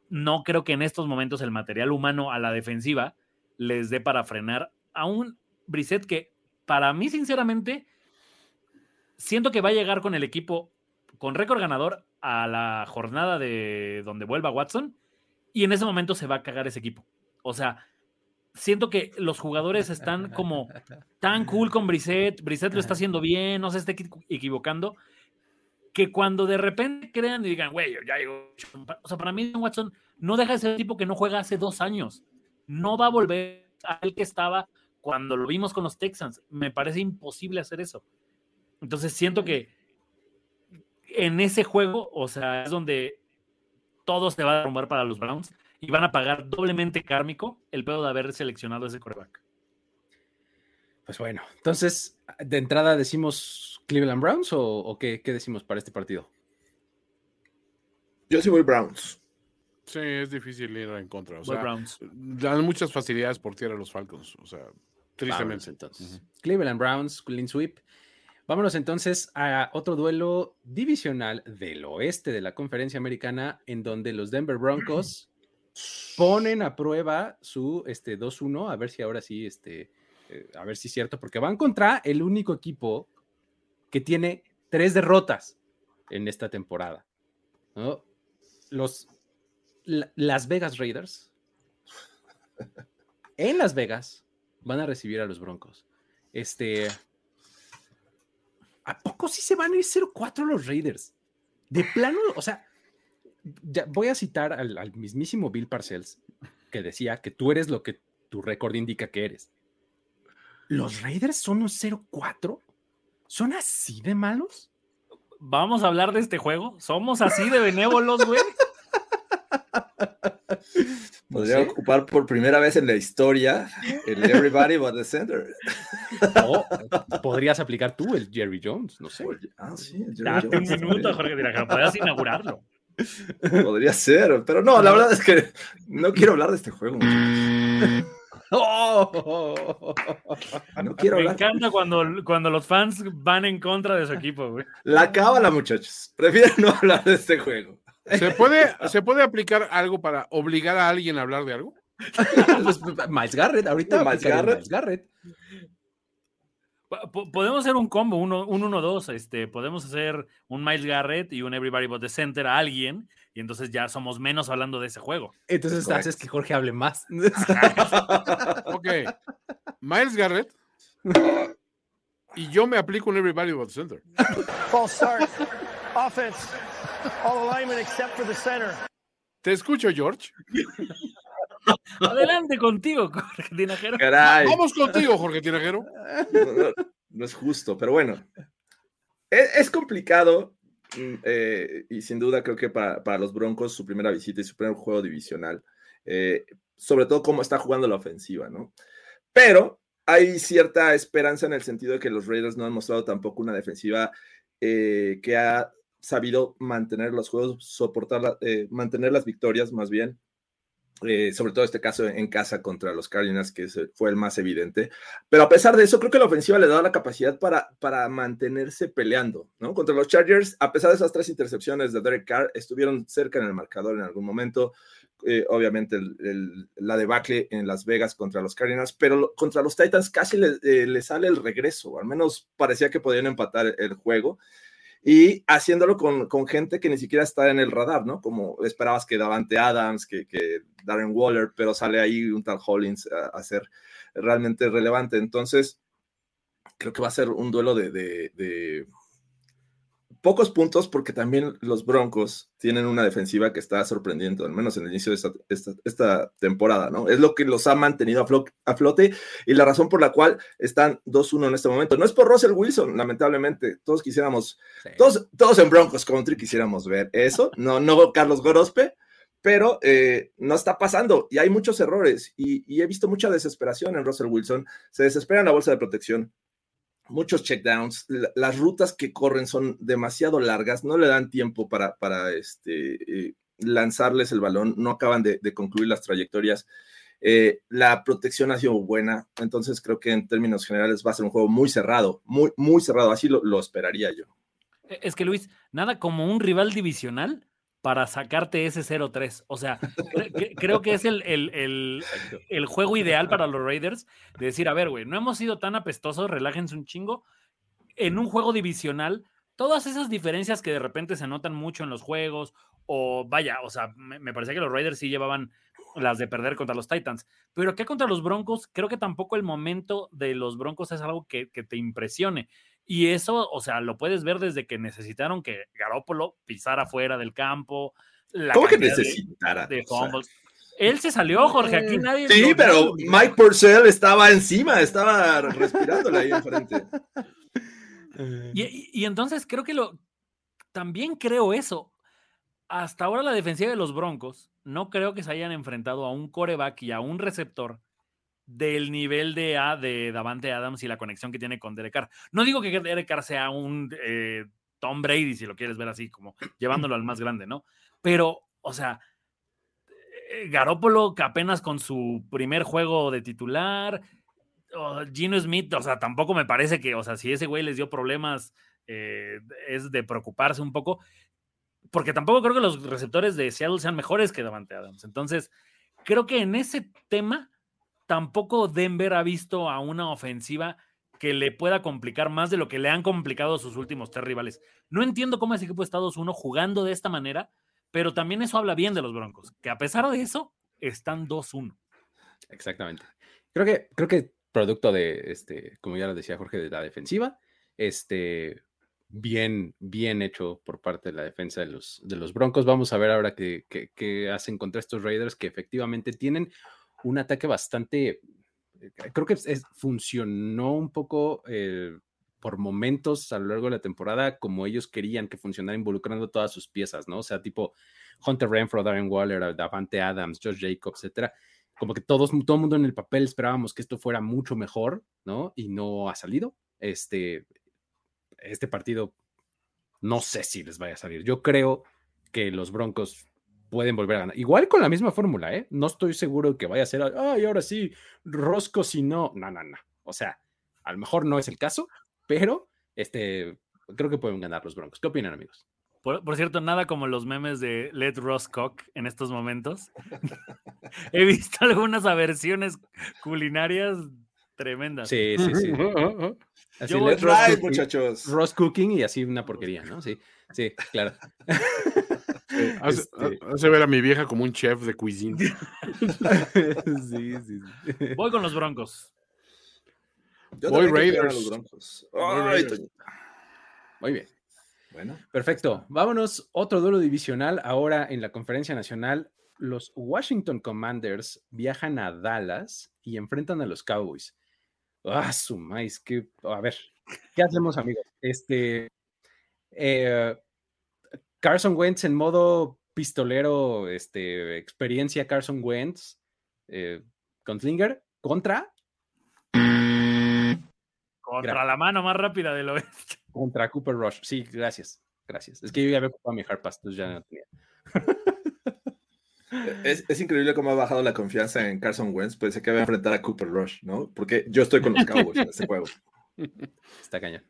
No creo que en estos momentos el material humano a la defensiva les dé para frenar a un Brissett que para mí sinceramente siento que va a llegar con el equipo con récord ganador a la jornada de donde vuelva Watson y en ese momento se va a cagar ese equipo. O sea, siento que los jugadores están como tan cool con Brissett, Brissett lo está haciendo bien, no se esté equivocando, que cuando de repente crean y digan, güey, ya llegó. O sea, para mí Watson no deja de ser el tipo que no juega hace dos años. No va a volver a el que estaba cuando lo vimos con los Texans. Me parece imposible hacer eso. Entonces siento que en ese juego, o sea, es donde todo se va a derrumbar para los Browns y van a pagar doblemente kármico el pedo de haber seleccionado ese coreback. Pues bueno, entonces, de entrada decimos Cleveland Browns o, o qué, qué, decimos para este partido? Yo sí voy Browns. Sí, es difícil ir en contra. O Voy sea, Browns. dan muchas facilidades por tierra a los Falcons. O sea, tristemente. Browns, entonces. Cleveland Browns, clean sweep. Vámonos entonces a otro duelo divisional del oeste de la conferencia americana, en donde los Denver Broncos ponen a prueba su este, 2-1, a ver si ahora sí, este, eh, a ver si es cierto, porque van contra el único equipo que tiene tres derrotas en esta temporada. Los la- Las Vegas Raiders en Las Vegas van a recibir a los Broncos. Este. ¿A poco sí se van a ir 0-4 los Raiders? De plano, o sea, voy a citar al, al mismísimo Bill Parcells, que decía que tú eres lo que tu récord indica que eres. ¿Los Raiders son un 0-4? ¿Son así de malos? Vamos a hablar de este juego. Somos así de benévolos, güey. Podría ocupar por primera vez en la historia el Everybody but the Center. O podrías aplicar tú el Jerry Jones, no sé. Oye, Ah, sí, el Jerry Date un minuto, Jorge Tinajero. Podrías inaugurarlo. Podría ser, pero no, la verdad es que no quiero hablar de este juego. muchachos. ¡Oh! No quiero Me hablar. encanta cuando, cuando los fans van en contra de su equipo, güey. La cábala, muchachos. Prefiero no hablar de este juego. ¿Se puede, ¿Se puede aplicar algo para obligar a alguien a hablar de algo? Pues, Miles Garrett, ahorita Miles Garrett. Miles Podemos hacer un combo, uno- un 1-2. este, podemos hacer un Miles Garrett y un Everybody But the Center a alguien, y entonces ya somos menos hablando de ese juego. Entonces Es haces que Jorge hable más. Ok. Miles Garrett. Y yo me aplico un Everybody But the Center. False start. Offense. All alignment except for the center. Te escucho, George. Adelante contigo, Jorge Tinajero. Caray. Vamos contigo, Jorge Tinajero. No, no, no es justo, pero bueno. Es, es complicado eh, y sin duda creo que para, para los Broncos su primera visita y su primer juego divisional, eh, sobre todo cómo está jugando la ofensiva, ¿no? Pero hay cierta esperanza en el sentido de que los Raiders no han mostrado tampoco una defensiva eh, que ha sabido mantener los juegos, soportar, la- mantener las victorias más bien. Eh, sobre todo este caso en casa contra los Cardinals, que ese fue el más evidente. Pero a pesar de eso, creo que la ofensiva le da la capacidad para, para mantenerse peleando, ¿no? Contra los Chargers, a pesar de esas tres intercepciones de Derek Carr, estuvieron cerca en el marcador en algún momento. Eh, obviamente el- el- la debacle en Las Vegas contra los Cardinals, pero contra los Titans casi eh, le sale el regreso, al menos parecía que podían empatar el juego. Y haciéndolo con, con gente que ni siquiera está en el radar, ¿no? Como esperabas que Davante Adams, que, que Darren Waller, pero sale ahí un tal Hollins a, ser realmente relevante. Entonces, creo que va a ser un duelo de- de pocos puntos porque también los Broncos tienen una defensiva que está sorprendiendo, al menos en el inicio de esta, esta- esta temporada, ¿no? Es lo que los ha mantenido a, flo- a flote y la razón por la cual están 2-1 en este momento. No es por Russell Wilson, lamentablemente. Todos quisiéramos, todos, todos en Broncos Country quisiéramos ver eso, no, no Carlos Gorospe, pero eh, no está pasando y hay muchos errores y, y he visto mucha desesperación en Russell Wilson. Se desespera en la bolsa de protección, muchos checkdowns, la- las rutas que corren son demasiado largas, no le dan tiempo para, para este, eh, lanzarles el balón, no acaban de, de concluir las trayectorias. Eh, la protección ha sido buena, entonces creo que en términos generales va a ser un juego muy cerrado, muy, muy cerrado, así lo, lo esperaría yo. E, Es que Luis, nada como un rival divisional para sacarte ese 0-3. O sea, cre- cre- creo que es el, el- el- el juego ideal para los Raiders de decir, a ver, güey, no hemos sido tan apestosos, relájense un chingo. En un juego divisional, todas esas diferencias que de repente se notan mucho en los juegos, o vaya, o sea, me, me parecía que los Raiders sí llevaban las de perder contra los Titans, pero acá contra los Broncos, creo que tampoco el momento de los Broncos es algo que, que te impresione. Y eso, o sea, lo puedes ver desde que necesitaron que Garópolo pisara fuera del campo. la ¿Cómo que de- necesitara? de O sea, fumbles. Él se salió, Jorge, aquí nadie. Sí, lo- pero Mike Purcell estaba encima, estaba respirándole ahí enfrente. Y, y- y entonces creo que lo. También creo eso. Hasta ahora la defensiva de los Broncos no creo que se hayan enfrentado a un coreback y a un receptor del nivel de A de Davante Adams y la conexión que tiene con Derek Carr. No digo que Derek Carr sea un eh, Tom Brady, si lo quieres ver así, como llevándolo al más grande, ¿no? Pero, o sea, eh, Garópolo que apenas con su primer juego de titular, Gino Smith, o sea, tampoco me parece que, o sea, si ese güey les dio problemas, eh, es de preocuparse un poco, porque tampoco creo que los receptores de Seattle sean mejores que Davante Adams. Entonces, creo que en ese tema, tampoco Denver ha visto a una ofensiva que le pueda complicar más de lo que le han complicado sus últimos tres rivales. No entiendo cómo ese equipo está 2-1 jugando de esta manera, pero también eso habla bien de los Broncos, que a pesar de eso, están 2-1. Exactamente. Creo que, creo que producto de, este, como ya lo decía Jorge, de la defensiva, este, bien, bien hecho por parte de la defensa de los, de los Broncos. Vamos a ver ahora qué, hacen contra estos Raiders que efectivamente tienen un ataque bastante, eh, creo que funcionó un poco eh, por momentos a lo largo de la temporada como ellos querían que funcionara involucrando todas sus piezas, ¿no? O sea, tipo Hunter Renfro, Darren Waller, Davante Adams, Josh Jacobs, etcétera. Como que todos, todo el mundo en el papel esperábamos que esto fuera mucho mejor, ¿no? Y no ha salido. Este, este partido no sé si les vaya a salir. Yo creo que los Broncos pueden volver a ganar. Igual con la misma fórmula, ¿eh? No estoy seguro que vaya a ser, ay, ahora sí, Rosco si no. No, no, no. O sea, a lo mejor no es el caso, pero este, creo que pueden ganar los Broncos. ¿Qué opinan, amigos? Por, cierto, nada como los memes de Let Ross Cook en estos momentos. He visto algunas aversiones culinarias tremendas. Sí, sí, sí. Así Yo voy Ross muchachos. Ross Cooking y así una porquería, ¿no? Sí, sí, claro. hace, este ver a mi vieja como un chef de cuisine. sí, sí, sí. Voy con los Broncos. Voy Raiders. Broncos. Muy bien. Bueno. Perfecto. Vámonos. Otro duelo divisional. Ahora en la conferencia nacional, los Washington Commanders viajan a Dallas y enfrentan a los Cowboys. Ah, su maíz, que, a ver, ¿qué hacemos, amigos? Este, eh, Carson Wentz en modo pistolero, este, experiencia Carson Wentz eh, con Slinger contra. Contra la mano más rápida del oeste. Contra Cooper Rush. Sí, gracias. Gracias. Es que yo ya había ocupado mi hard pass, entonces ya no tenía. Es, increíble cómo ha bajado la confianza en Carson Wentz. Pensé que iba a enfrentar a Cooper Rush, ¿no? Porque yo estoy con los Cowboys en este juego. Está cañón.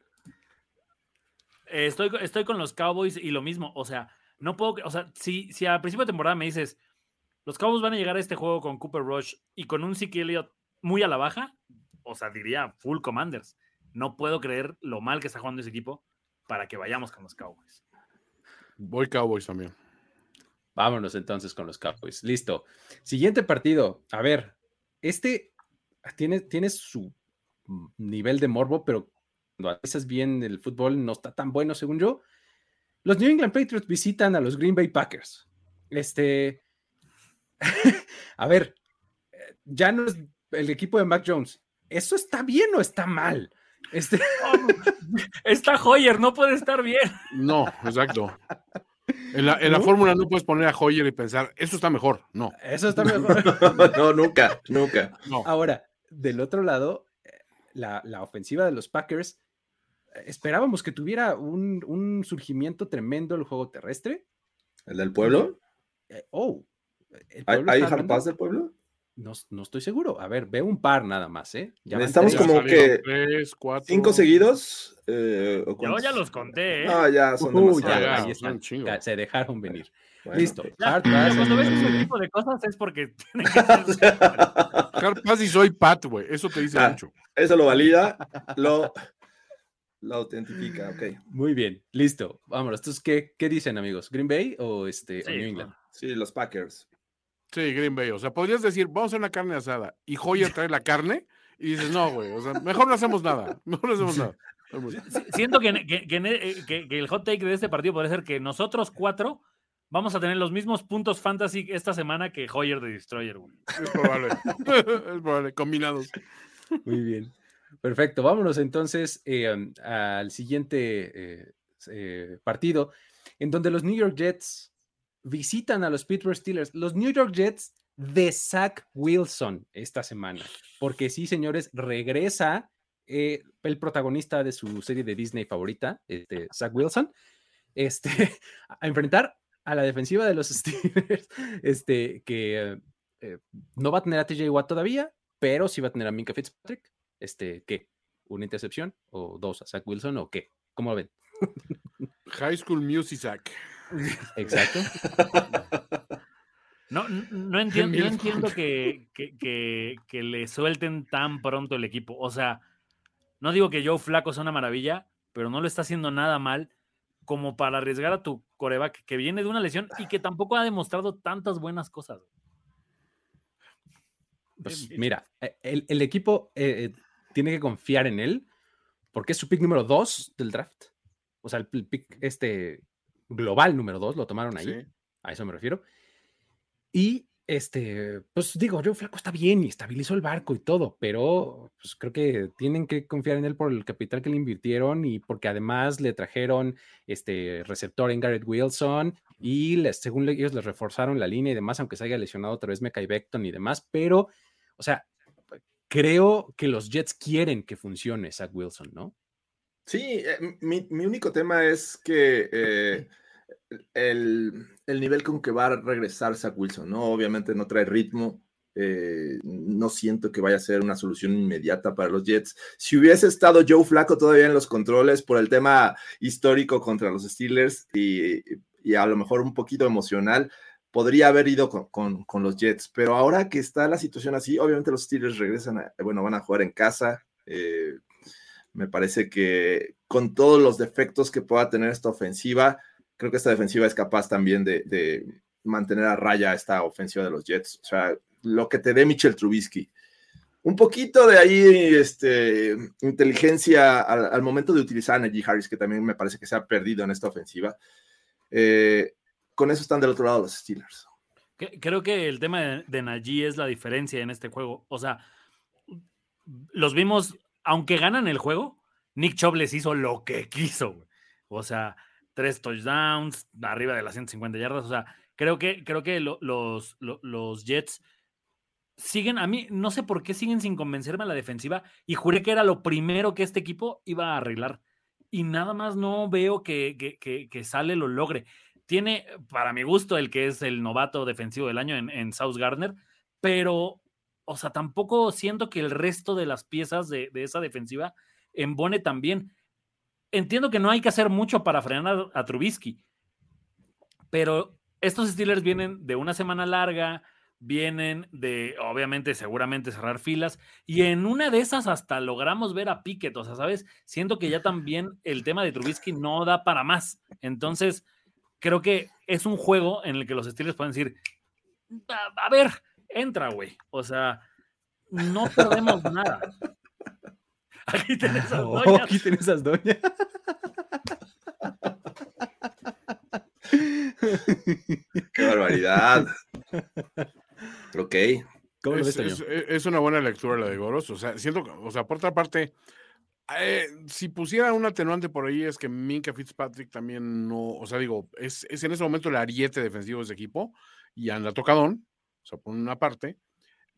Eh, estoy, estoy con los Cowboys y lo mismo. O sea, no puedo. O sea, si, si a principio de temporada me dices, los Cowboys van a llegar a este juego con Cooper Rush y con un Zeke Elliott muy a la baja, o sea, diría full Commanders. No puedo creer lo mal que está jugando ese equipo para que vayamos con los Cowboys. Voy Cowboys también. Vámonos entonces con los Cowboys. Listo. Siguiente partido. A ver, este tiene, tiene su nivel de morbo, pero cuando haces bien el fútbol no está tan bueno, según yo. Los New England Patriots visitan a los Green Bay Packers. Este. a ver, ya no es el equipo de Mac Jones. ¿Eso está bien o está mal? Este... está Hoyer, no puede estar bien. No, exacto. En la, fórmula no puedes poner a Hoyer y pensar, eso está mejor. No. Eso está mejor. no, nunca, nunca. Ahora, del otro lado, la, ofensiva de los Packers, esperábamos que tuviera un, surgimiento tremendo el juego terrestre. ¿El del pueblo? Eh, oh. ¿Hay, ¿hay del pueblo? No, estoy seguro. A ver, veo un par nada más, ¿eh? Ya Estamos como que cinco seguidos. Eh, Yo ya los conté, ¿eh? Ah, ya son uh, ya, están. se dejaron venir. Listo. cuando ves ese tipo de cosas es porque tienen que Hard pass y soy Pat, güey. Eso te dice ah, mucho. Eso lo valida, lo, lo autentifica, ok. Muy bien, listo. Vámonos. Entonces, ¿qué, qué dicen, amigos? ¿Green Bay o, este, New England? Sí, los Packers. Sí, Green Bay. O sea, podrías decir, vamos a hacer una carne asada y Hoyer trae la carne y dices, no, güey, o sea, mejor no hacemos nada. Mejor no hacemos nada. Siento que, que, que, el hot take de este partido puede ser que nosotros cuatro vamos a tener los mismos puntos fantasy esta semana que Hoyer de Destroyer, güey. Es probable. es probable, combinados. Muy bien. Perfecto. Vámonos entonces eh, al siguiente eh, eh, partido, en donde los New York Jets visitan a los Pittsburgh Steelers, los New York Jets de Zach Wilson esta semana. Porque sí, señores, regresa eh, el protagonista de su serie de Disney favorita, este, Zach Wilson, este, a enfrentar a la defensiva de los Steelers, este, que no va a tener a TJ Watt todavía, pero sí va a tener a Minka Fitzpatrick. Este, ¿qué? ¿Una intercepción? ¿O dos a Zach Wilson? ¿O qué? ¿Cómo lo ven? High School Music Zach. Exacto. No, no entiendo, no entiendo que, que, que, le suelten tan pronto el equipo. O sea, no digo que Joe Flaco sea una maravilla, pero no lo está haciendo nada mal como para arriesgar a tu coreback que viene de una lesión y que tampoco ha demostrado tantas buenas cosas. Pues mira, e, el, equipo eh, eh, tiene que confiar en él porque es su pick número 2 del draft. O sea, el, pick este global número 2 lo tomaron ahí. A eso me refiero. Y este, pues digo, yo Flaco está bien y estabilizó el barco y todo, pero pues creo que tienen que confiar en él por el capital que le invirtieron y porque además le trajeron este receptor en Garrett Wilson y les, según ellos les reforzaron la línea y demás, aunque se haya lesionado otra vez Mekai Beckton y demás, pero, o sea, creo que los Jets quieren que funcione Zach Wilson, ¿no? Sí, eh, mi, único tema es que eh, el, nivel con que va a regresar Zach Wilson, ¿no? Obviamente no trae ritmo. Eh, no siento que vaya a ser una solución inmediata para los Jets. Si hubiese estado Joe Flaco todavía en los controles por el tema histórico contra los Steelers y, a lo mejor un poquito emocional, podría haber ido con, los Jets. Pero ahora que está la situación así, obviamente los Steelers regresan, bueno, van a jugar en casa. Eh, me parece que con todos los defectos que pueda tener esta ofensiva, creo que esta defensiva es capaz también de, mantener a raya esta ofensiva de los Jets. O sea, lo que te dé Mitchell Trubisky. Un poquito de ahí, este, inteligencia al, momento de utilizar a Najee Harris, que también me parece que se ha perdido en esta ofensiva. Eh, con eso están del otro lado los Steelers. Creo que el tema de, de Najee es la diferencia en este juego. O sea, los vimos, aunque ganan el juego, Nick Chubb les hizo lo que quiso. O sea, tres touchdowns, arriba de las 150 yardas. O sea, creo que, creo que los, los, Jets siguen, a mí no sé por qué siguen sin convencerme a la defensiva y juré que era lo primero que este equipo iba a arreglar. Y nada más no veo que, que, que, sale lo logre. Tiene, para mi gusto, el que es el novato defensivo del año en, South Gardner, pero, o sea, tampoco siento que el resto de las piezas de, esa defensiva embone también entiendo que no hay que hacer mucho para frenar a, Trubisky, pero estos Steelers vienen de una semana larga, vienen de, obviamente, seguramente cerrar filas, y en una de esas hasta logramos ver a Pickett, o sea, ¿sabes? Siento que ya también el tema de Trubisky no da para más. Entonces, creo que es un juego en el que los Steelers pueden decir, a, a ver, entra, güey. O sea, no perdemos nada. Aquí tenés a doña. aquí tenés a doña. Qué barbaridad. ok. es, una buena lectura la de Goros. O sea, siento, o sea, por otra parte, eh, si pusiera un atenuante por ahí es que Minka Fitzpatrick también no, o sea, digo, es, es en ese momento el ariete defensivo de ese equipo y anda tocadón, o sea, por una parte,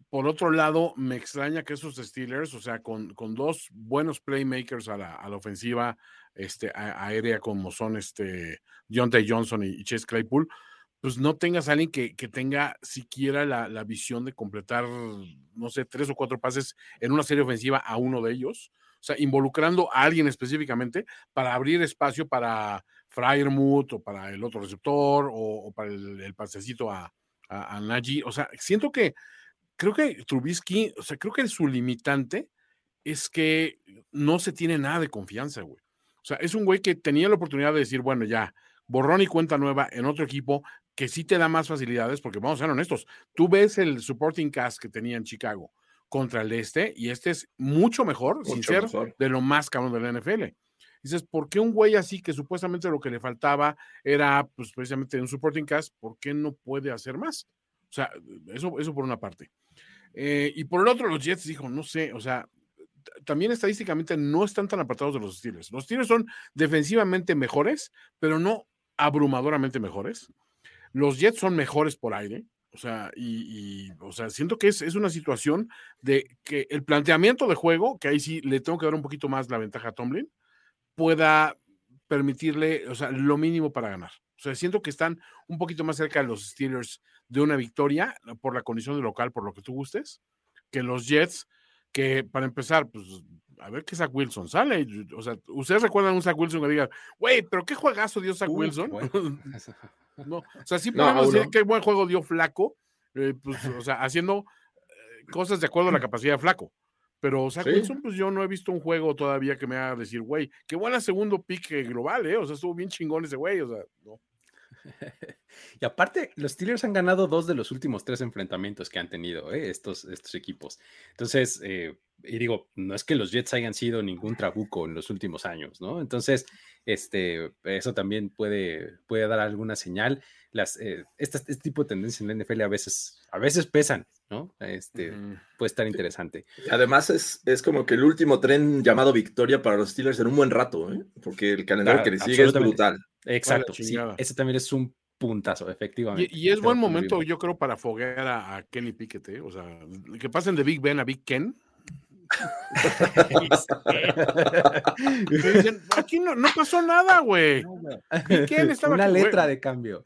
por otro lado, me extraña que esos Steelers, o sea, con, con dos buenos playmakers a la, a la ofensiva este, aérea como son este, Deontay Johnson y, Chase Claypool, pues no tengas alguien que, que tenga siquiera la, la, visión de completar, no sé, tres o cuatro pases en una serie ofensiva a uno de ellos. O sea, involucrando a alguien específicamente para abrir espacio para Fryermuth o para el otro receptor o, para el, pasecito a, a, a Najee. O sea, siento que creo que Trubisky, o sea, creo que su limitante es que no se tiene nada de confianza, güey. O sea, es un güey que tenía la oportunidad de decir, bueno, ya, borrón y cuenta nueva en otro equipo que sí te da más facilidades, porque vamos a ser honestos, tú ves el supporting cast que tenía en Chicago contra el de este, y este es mucho mejor, sin ser de lo más cabrón de la NFL. Dices, ¿por qué un güey así que supuestamente lo que le faltaba era pues precisamente un supporting cast, ¿por qué no puede hacer más? O sea, eso, eso por una parte. Eh, y por el otro, los Jets dijo, no sé, o sea, también estadísticamente no están tan apartados de los Steelers. Los Steelers son defensivamente mejores, pero no abrumadoramente mejores. Los Jets son mejores por aire. O sea, y, o sea, siento que es, es, una situación de que el planteamiento de juego, que ahí sí le tengo que dar un poquito más la ventaja a Tomlin, pueda permitirle, o sea, lo mínimo para ganar. O sea, siento que están un poquito más cerca de los Steelers de una victoria por la condición de local, por lo que tú gustes, que los Jets, que para empezar, pues a ver qué Zach Wilson sale. O sea, ¿ustedes recuerdan un Zach Wilson que diga, güey, pero qué juegazo dio Zach Wilson? no, o sea, sí podemos decir qué buen juego dio Flaco, eh, pues, o sea, haciendo eh, cosas de acuerdo a la capacidad de Flaco. Pero Zach Wilson, pues yo no he visto un juego todavía que me haga decir, güey, qué buena segundo pick global, ¿eh? O sea, estuvo bien chingón ese güey, o sea, no. Y aparte, los Steelers han ganado dos de los últimos tres enfrentamientos que han tenido ¿eh? estos, estos equipos. Entonces, eh, y digo, no es que los Jets hayan sido ningún trabuco en los últimos años, ¿no? Entonces, este, eso también puede, puede dar alguna señal. Las, eh, este, este, tipo de tendencias en la NFL a veces, a veces pesan, ¿no? Este, Puede estar interesante. Además, es, es como que el último tren llamado victoria para los Steelers en un buen rato, ¿eh? Porque el calendario que le sigue es brutal. Exacto, sí, ese también es un puntazo, efectivamente. Y, es buen momento, yo creo, para foguear a, Kenny Pickett, ¿eh? o sea, que pasen de Big Ben a Big Ken. aquí no, no, pasó nada, güey. Una letra de cambio.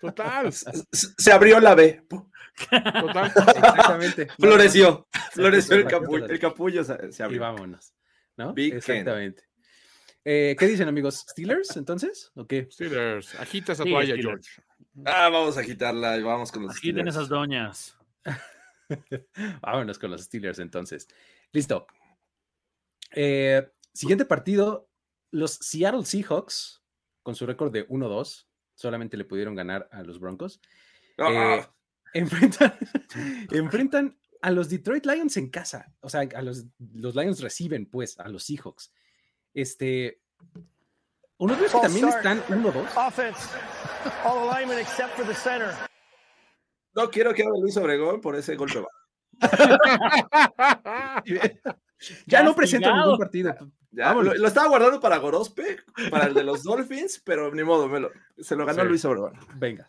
Total. Se, abrió la B. Total. Exactamente. Floreció. Floreció el capullo. El capullo se, abrió. Y vámonos. ¿No? Big Exactamente. Eh, ¿Qué dicen, amigos? ¿Steelers, entonces? ¿O qué? Steelers. Agita esa toalla, George. Ah, vamos a agitarla y vamos con los Agiten Steelers. esas doñas. Vámonos con los Steelers, entonces. Listo. Eh, siguiente partido. Los Seattle Seahawks, con su récord de 1-2, solamente le pudieron ganar a los Broncos. Eh, enfrentan, enfrentan a los Detroit Lions en casa. O sea, a los, los Lions reciben, pues, a los Seahawks. Este. Unos que también están 1-2. No quiero que hable Luis Obregón por ese golpe ya no presento ningún partido. lo, estaba guardando para Gorospe, para el de los Dolphins, pero ni modo, se lo ganó Luis Obregón. Venga.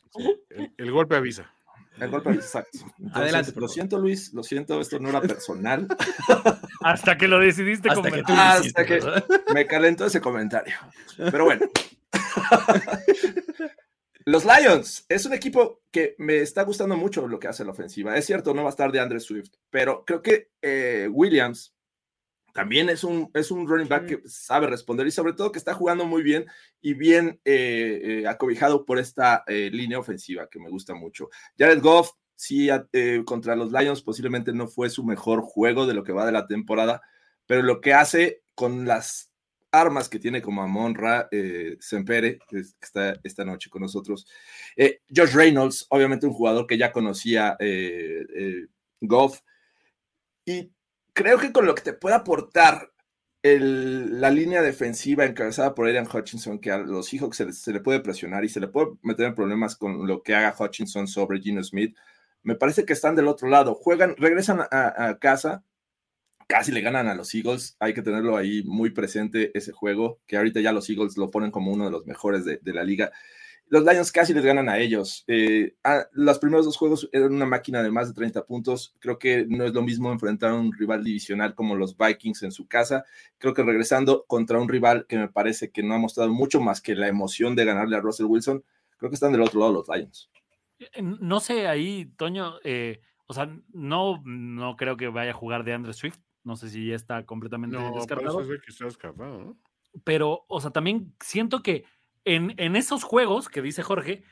el, golpe avisa. El golpe exacto. Adelante. Lo siento, Luis, lo siento, esto no era personal. Hasta que lo decidiste hasta que, hasta que me calentó ese comentario. Pero bueno. Los Lions es un equipo que me está gustando mucho lo que hace la ofensiva. Es cierto, no va a estar de Andre Swift, pero creo que eh, Williams también es un, es un running back que sabe responder y sobre todo que está jugando muy bien y bien eh, eh, acobijado por esta línea ofensiva que me gusta mucho. Jared Goff, sí, contra los Lions posiblemente no fue su mejor juego de lo que va de la temporada, pero lo que hace con las armas que tiene como Amon Ra eh, Sempere, que está esta noche con nosotros. Eh, Josh Reynolds, obviamente un jugador que ya conocía eh, eh, Goff. Y creo que con lo que te puede aportar la línea defensiva encabezada por Adrian Hutchinson, que a los Seahawks se, le puede presionar y se le puede meter en problemas con lo que haga Hutchinson sobre Gino Smith, me parece que están del otro lado. Juegan, regresan a casa casi le ganan a los Eagles. Hay que tenerlo ahí muy presente ese juego, que ahorita ya los Eagles lo ponen como uno de los mejores de, la liga. Los Lions casi les ganan a ellos. Eh, los primeros dos juegos eran una máquina de más de 30 puntos. Creo que no es lo mismo enfrentar a un rival divisional como los Vikings en su casa. Creo que regresando contra un rival que me parece que no ha mostrado mucho más que la emoción de ganarle a Russell Wilson, creo que están del otro lado los Lions. Eh, no sé ahí, Toño, eh, o sea, no, no creo que vaya a jugar de Andrew Swift, no sé si ya está completamente descartado. Pero, o sea, también siento que en, esos juegos que dice Jorge,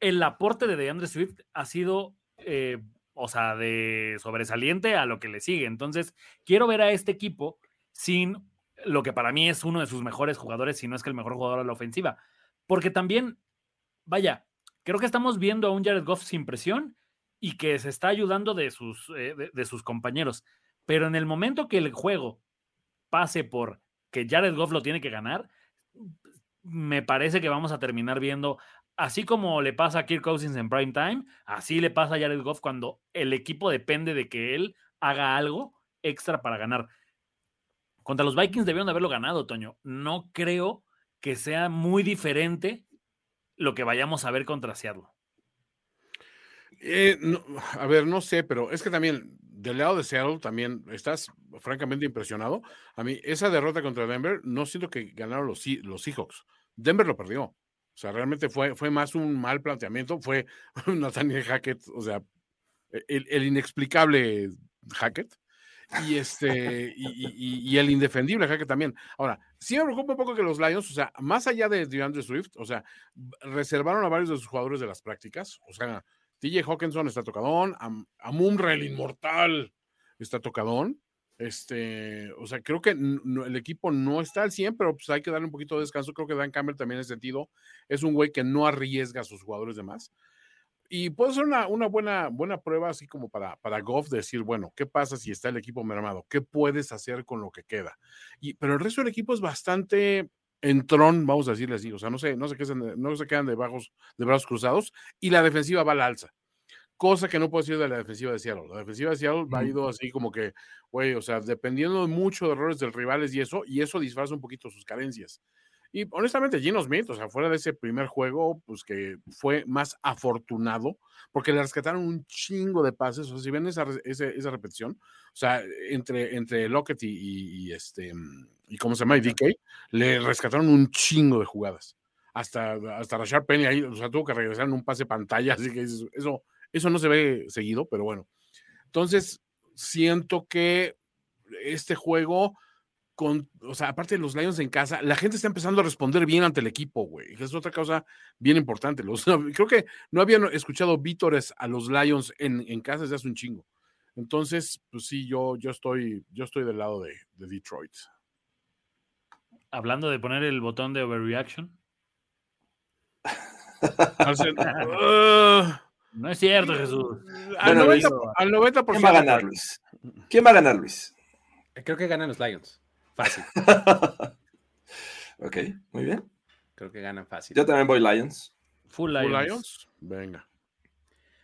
el aporte de DeAndre Swift ha sido, eh, o sea, de sobresaliente a lo que le sigue. Entonces, quiero ver a este equipo sin lo que para mí es uno de sus mejores jugadores, si no es que el mejor jugador de la ofensiva. Porque también, vaya, creo que estamos viendo a un Jared Goff sin presión y que se está ayudando de sus, eh, de sus compañeros. Pero en el momento que el juego pase por que Jared Goff lo tiene que ganar, me parece que vamos a terminar viendo, así como le pasa a Kirk Cousins en prime time, así le pasa a Jared Goff cuando el equipo depende de que él haga algo extra para ganar. Contra los Vikings debieron de haberlo ganado, Toño. No creo que sea muy diferente lo que vayamos a ver contra Seattle. Eh, a ver, no sé, pero es que también del lado de Seattle también estás francamente impresionado. A mí, esa derrota contra Denver, no siento que ganaron los, los Seahawks. Denver lo perdió. O sea, realmente fue, fue más un mal planteamiento. Fue Nathaniel Hackett, o sea, el, el inexplicable Hackett y este y, el indefendible Hackett también. Ahora, sí me preocupa un poco que los Lions, o sea, más allá de DeAndre Swift, o sea, reservaron a varios de sus jugadores de las prácticas, o sea, TJ Hawkinson está tocadón, Amumra el inmortal está tocadón. Este, o sea, creo que el equipo no está al 100, pero pues hay que darle un poquito de descanso. Creo que Dan Campbell también en ese sentido es un güey que no arriesga a sus jugadores de más. Y puede ser una, una, buena, buena prueba, así como para, para Goff, decir, bueno, ¿qué pasa si está el equipo mermado? ¿Qué puedes hacer con lo que queda? Y, pero el resto del equipo es bastante entrón, vamos a decirle así, o sea, no sé, no sé qué no se quedan de, bajos, de brazos cruzados, y la defensiva va al alza. Cosa que no puedo decir de la defensiva de Seattle. La defensiva de Seattle ha ido así como que, güey, o sea, dependiendo mucho de errores del rivales y eso, y eso disfraza un poquito sus carencias. Y honestamente, Gino Smith, o sea, fuera de ese primer juego, pues que fue más afortunado, porque le rescataron un chingo de pases. O sea, si ven esa, esa, repetición, o sea, entre, entre Lockett y, este, y cómo se llama, y DK, le rescataron un chingo de jugadas. Hasta, hasta Rashard Penny ahí, o sea, tuvo que regresar en un pase pantalla, así que eso, eso no se ve seguido, pero bueno. Entonces, siento que este juego con, o sea, aparte de los Lions en casa, la gente está empezando a responder bien ante el equipo, güey. Es otra cosa bien importante. Los, creo que no habían escuchado vítores a los Lions en, en, casa desde hace un chingo. Entonces, pues sí, yo, yo, estoy, yo estoy del lado de, de Detroit. Hablando de poner el botón de overreaction. no es cierto, Jesús. Al 90%, al 90 ¿Quién va a ganar, Luis? ¿Quién va a ganar, Luis? Creo que ganan los Lions. Fácil. ok, muy bien. Creo que ganan fácil. Yo también voy Lions. Full Lions. Lions? Venga.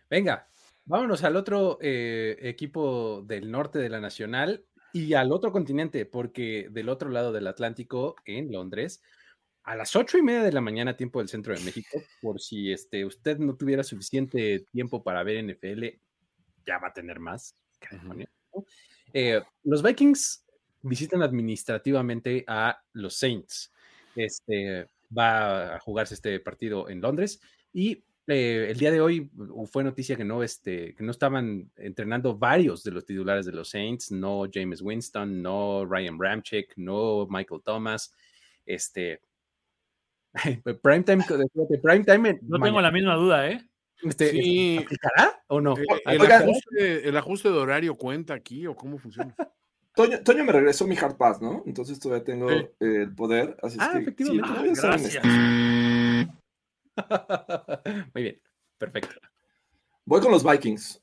Venga, vámonos al otro eh, equipo del norte de la Nacional y al otro continente, porque del otro lado del Atlántico, en Londres, a las ocho y media de la mañana, tiempo del centro de México, por si este, usted no tuviera suficiente tiempo para ver NFL, ya va a tener más. Eh, los Vikings visitan administrativamente a los Saints. Este, va a jugarse este partido en Londres y eh, el día de hoy fue noticia que no, este, que no estaban entrenando varios de los titulares de los Saints, no James Winston, no Ryan Ramchick, no Michael Thomas, este, Primetime, Primetime. No tengo la misma duda, ¿eh? Este, sí. o no? Eh, el, ajuste, ¿El, ajuste, de horario cuenta aquí o cómo funciona? Toño, me regresó mi hard pass, ¿no? Entonces todavía tengo el poder. Así ah, que, efectivamente. gracias. Muy bien, perfecto. Voy con los Vikings.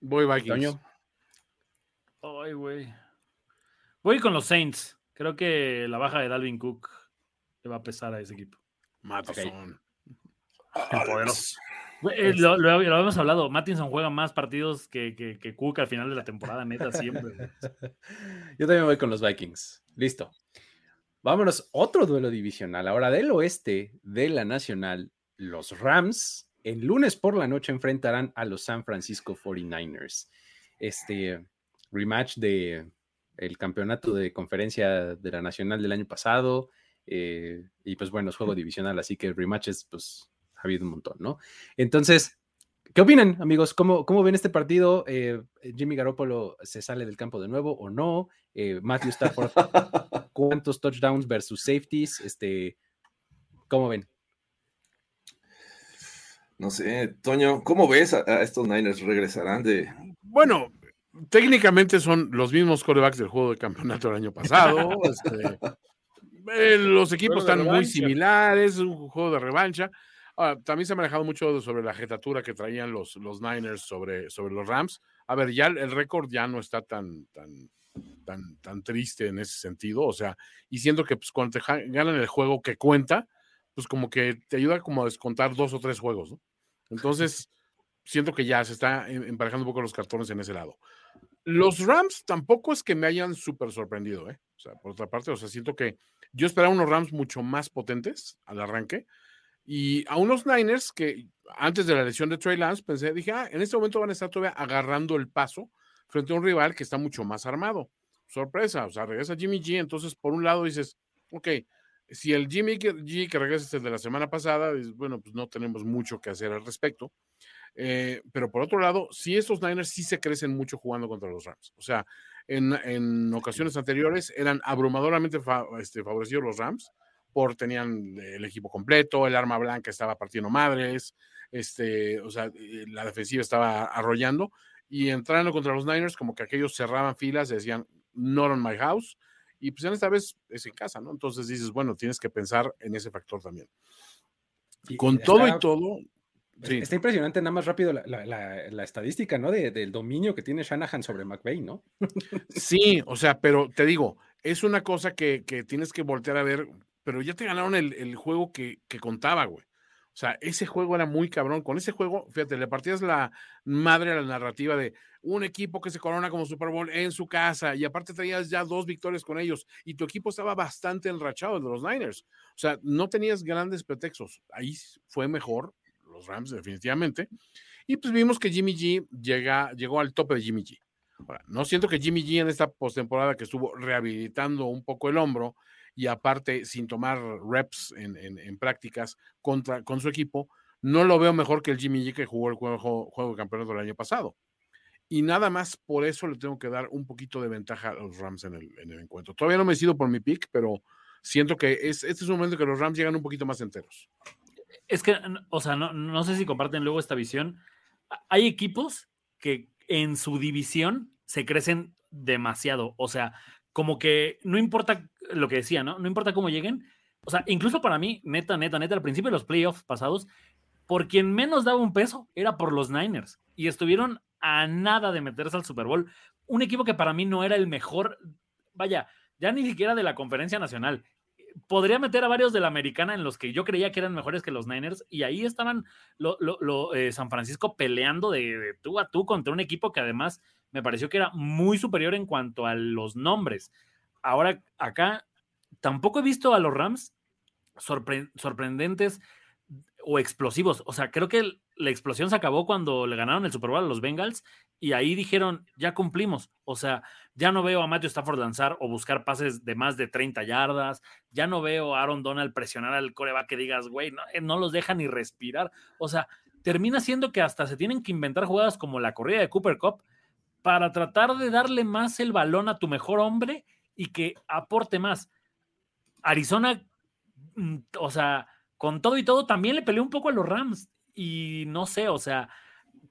Voy Vikings. Toño. Ay, güey. Voy con los Saints. Creo que la baja de Dalvin Cook le va a pesar a ese equipo. Mattison. poderoso. Eh, lo, lo, habíamos hablado, Mattinson juega más partidos que, que, Cook al final de la temporada, neta, siempre. Yo también voy con los Vikings. Listo. Vámonos, otro duelo divisional. Ahora del oeste de la Nacional, los Rams, el lunes por la noche enfrentarán a los San Francisco 49ers. Este rematch de el campeonato de conferencia de la Nacional del año pasado. Eh, y pues bueno, es juego divisional, así que rematches, pues ha habido un montón, ¿no? Entonces, ¿qué opinan, amigos? ¿Cómo, cómo ven este partido? Eh, ¿Jimmy Garoppolo se sale del campo de nuevo o no? Eh, Matthew Stafford, ¿cuántos touchdowns versus safeties? Este, ¿Cómo ven? No sé, Toño, ¿cómo ves a, estos Niners? ¿Regresarán de...? Bueno, técnicamente son los mismos corebacks del juego de campeonato del año pasado. Este, eh, los equipos están muy similares, un juego de revancha. Ah, también se ha manejado mucho sobre la jetatura que traían los, los Niners sobre, sobre los Rams. A ver, ya el, récord ya no está tan, tan, tan, triste en ese sentido. O sea, y siento que pues, cuando te ganan el juego que cuenta, pues como que te ayuda como a descontar dos o tres juegos. Entonces, siento que ya se está em, emparejando un poco los cartones en ese lado. Los Rams tampoco es que me hayan súper sorprendido, ¿eh? O sea, por otra parte, o sea, siento que yo esperaba unos Rams mucho más potentes al arranque Y a unos Niners que antes de la lesión de Trey Lance pensé, dije, ah, en este momento van a estar todavía agarrando el paso frente a un rival que está mucho más armado. Sorpresa, o sea, regresa Jimmy G, entonces por un lado dices, ok, si el Jimmy G que regresa es el de la semana pasada, bueno, pues no tenemos mucho que hacer al respecto. Eh, pero por otro lado, sí, estos Niners sí se crecen mucho jugando contra los Rams. O sea, en, en ocasiones anteriores eran abrumadoramente este, favorecidos los Rams, por tenían el equipo completo, el arma blanca estaba partiendo madres, este, o sea, eh, la defensiva estaba arrollando y entrando contra los Niners, como que aquellos cerraban filas, decían, not on my house, y pues en esta vez es en casa, ¿no? Entonces dices, bueno, tienes que pensar en ese factor también. Con todo y todo, Está impresionante nada más rápido la, estadística, ¿no? del dominio que tiene Shanahan sobre McVeigh, ¿no? sí, o sea, pero te digo, es una cosa que, tienes que voltear a ver, pero ya te ganaron el, juego que, que, contaba, güey. O sea, ese juego era muy cabrón. Con ese juego, fíjate, le partías la madre a la narrativa de un equipo que se corona como Super Bowl en su casa y aparte traías ya dos victorias con ellos y tu equipo estaba bastante enrachado, de los Niners. O sea, no tenías grandes pretextos. Ahí fue mejor los Rams, definitivamente. Y pues vimos que Jimmy G llega, llegó al tope de Jimmy G. Ahora, no siento que Jimmy G en esta postemporada que estuvo rehabilitando un poco el hombro y aparte sin tomar reps en, prácticas contra, con su equipo, no lo veo mejor que el Jimmy G que jugó el juego, juego de campeonato el año pasado. Y nada más por eso le tengo que dar un poquito de ventaja a los Rams en el, en encuentro. Todavía no me decido por mi pick, pero siento que es, este es un momento que los Rams llegan un poquito más enteros. Es que, o sea, no, sé si comparten luego esta visión. Hay equipos que en su división se crecen demasiado. O sea, como que no importa lo que decía, ¿no? No importa cómo lleguen. O sea, incluso para mí, neta, neta, neta, al principio de los playoffs pasados, por quien menos daba un peso era por los Niners. Y estuvieron a nada de meterse al Super Bowl. Un equipo que para mí no era el mejor, vaya, ya ni siquiera de la conferencia nacional podría meter a varios de la americana en los que yo creía que eran mejores que los Niners y ahí estaban lo, eh, San Francisco peleando de, tú a tú contra un equipo que además me pareció que era muy superior en cuanto a los nombres. Ahora acá tampoco he visto a los Rams sorprendentes o explosivos. O sea, creo que la explosión se acabó cuando le ganaron el Super Bowl a los Bengals y ahí dijeron, ya cumplimos. O sea, ya no veo a Matthew Stafford lanzar o buscar pases de más de 30 yardas. Ya no veo a Aaron Donald presionar al coreback que digas, güey, no, eh, no los deja ni respirar. O sea, termina siendo que hasta se tienen que inventar jugadas como la corrida de Cooper Cup para tratar de darle más el balón a tu mejor hombre y que aporte más. Arizona, mm, o sea, con todo y todo, también le peleó un poco a los Rams. Y no sé, o sea,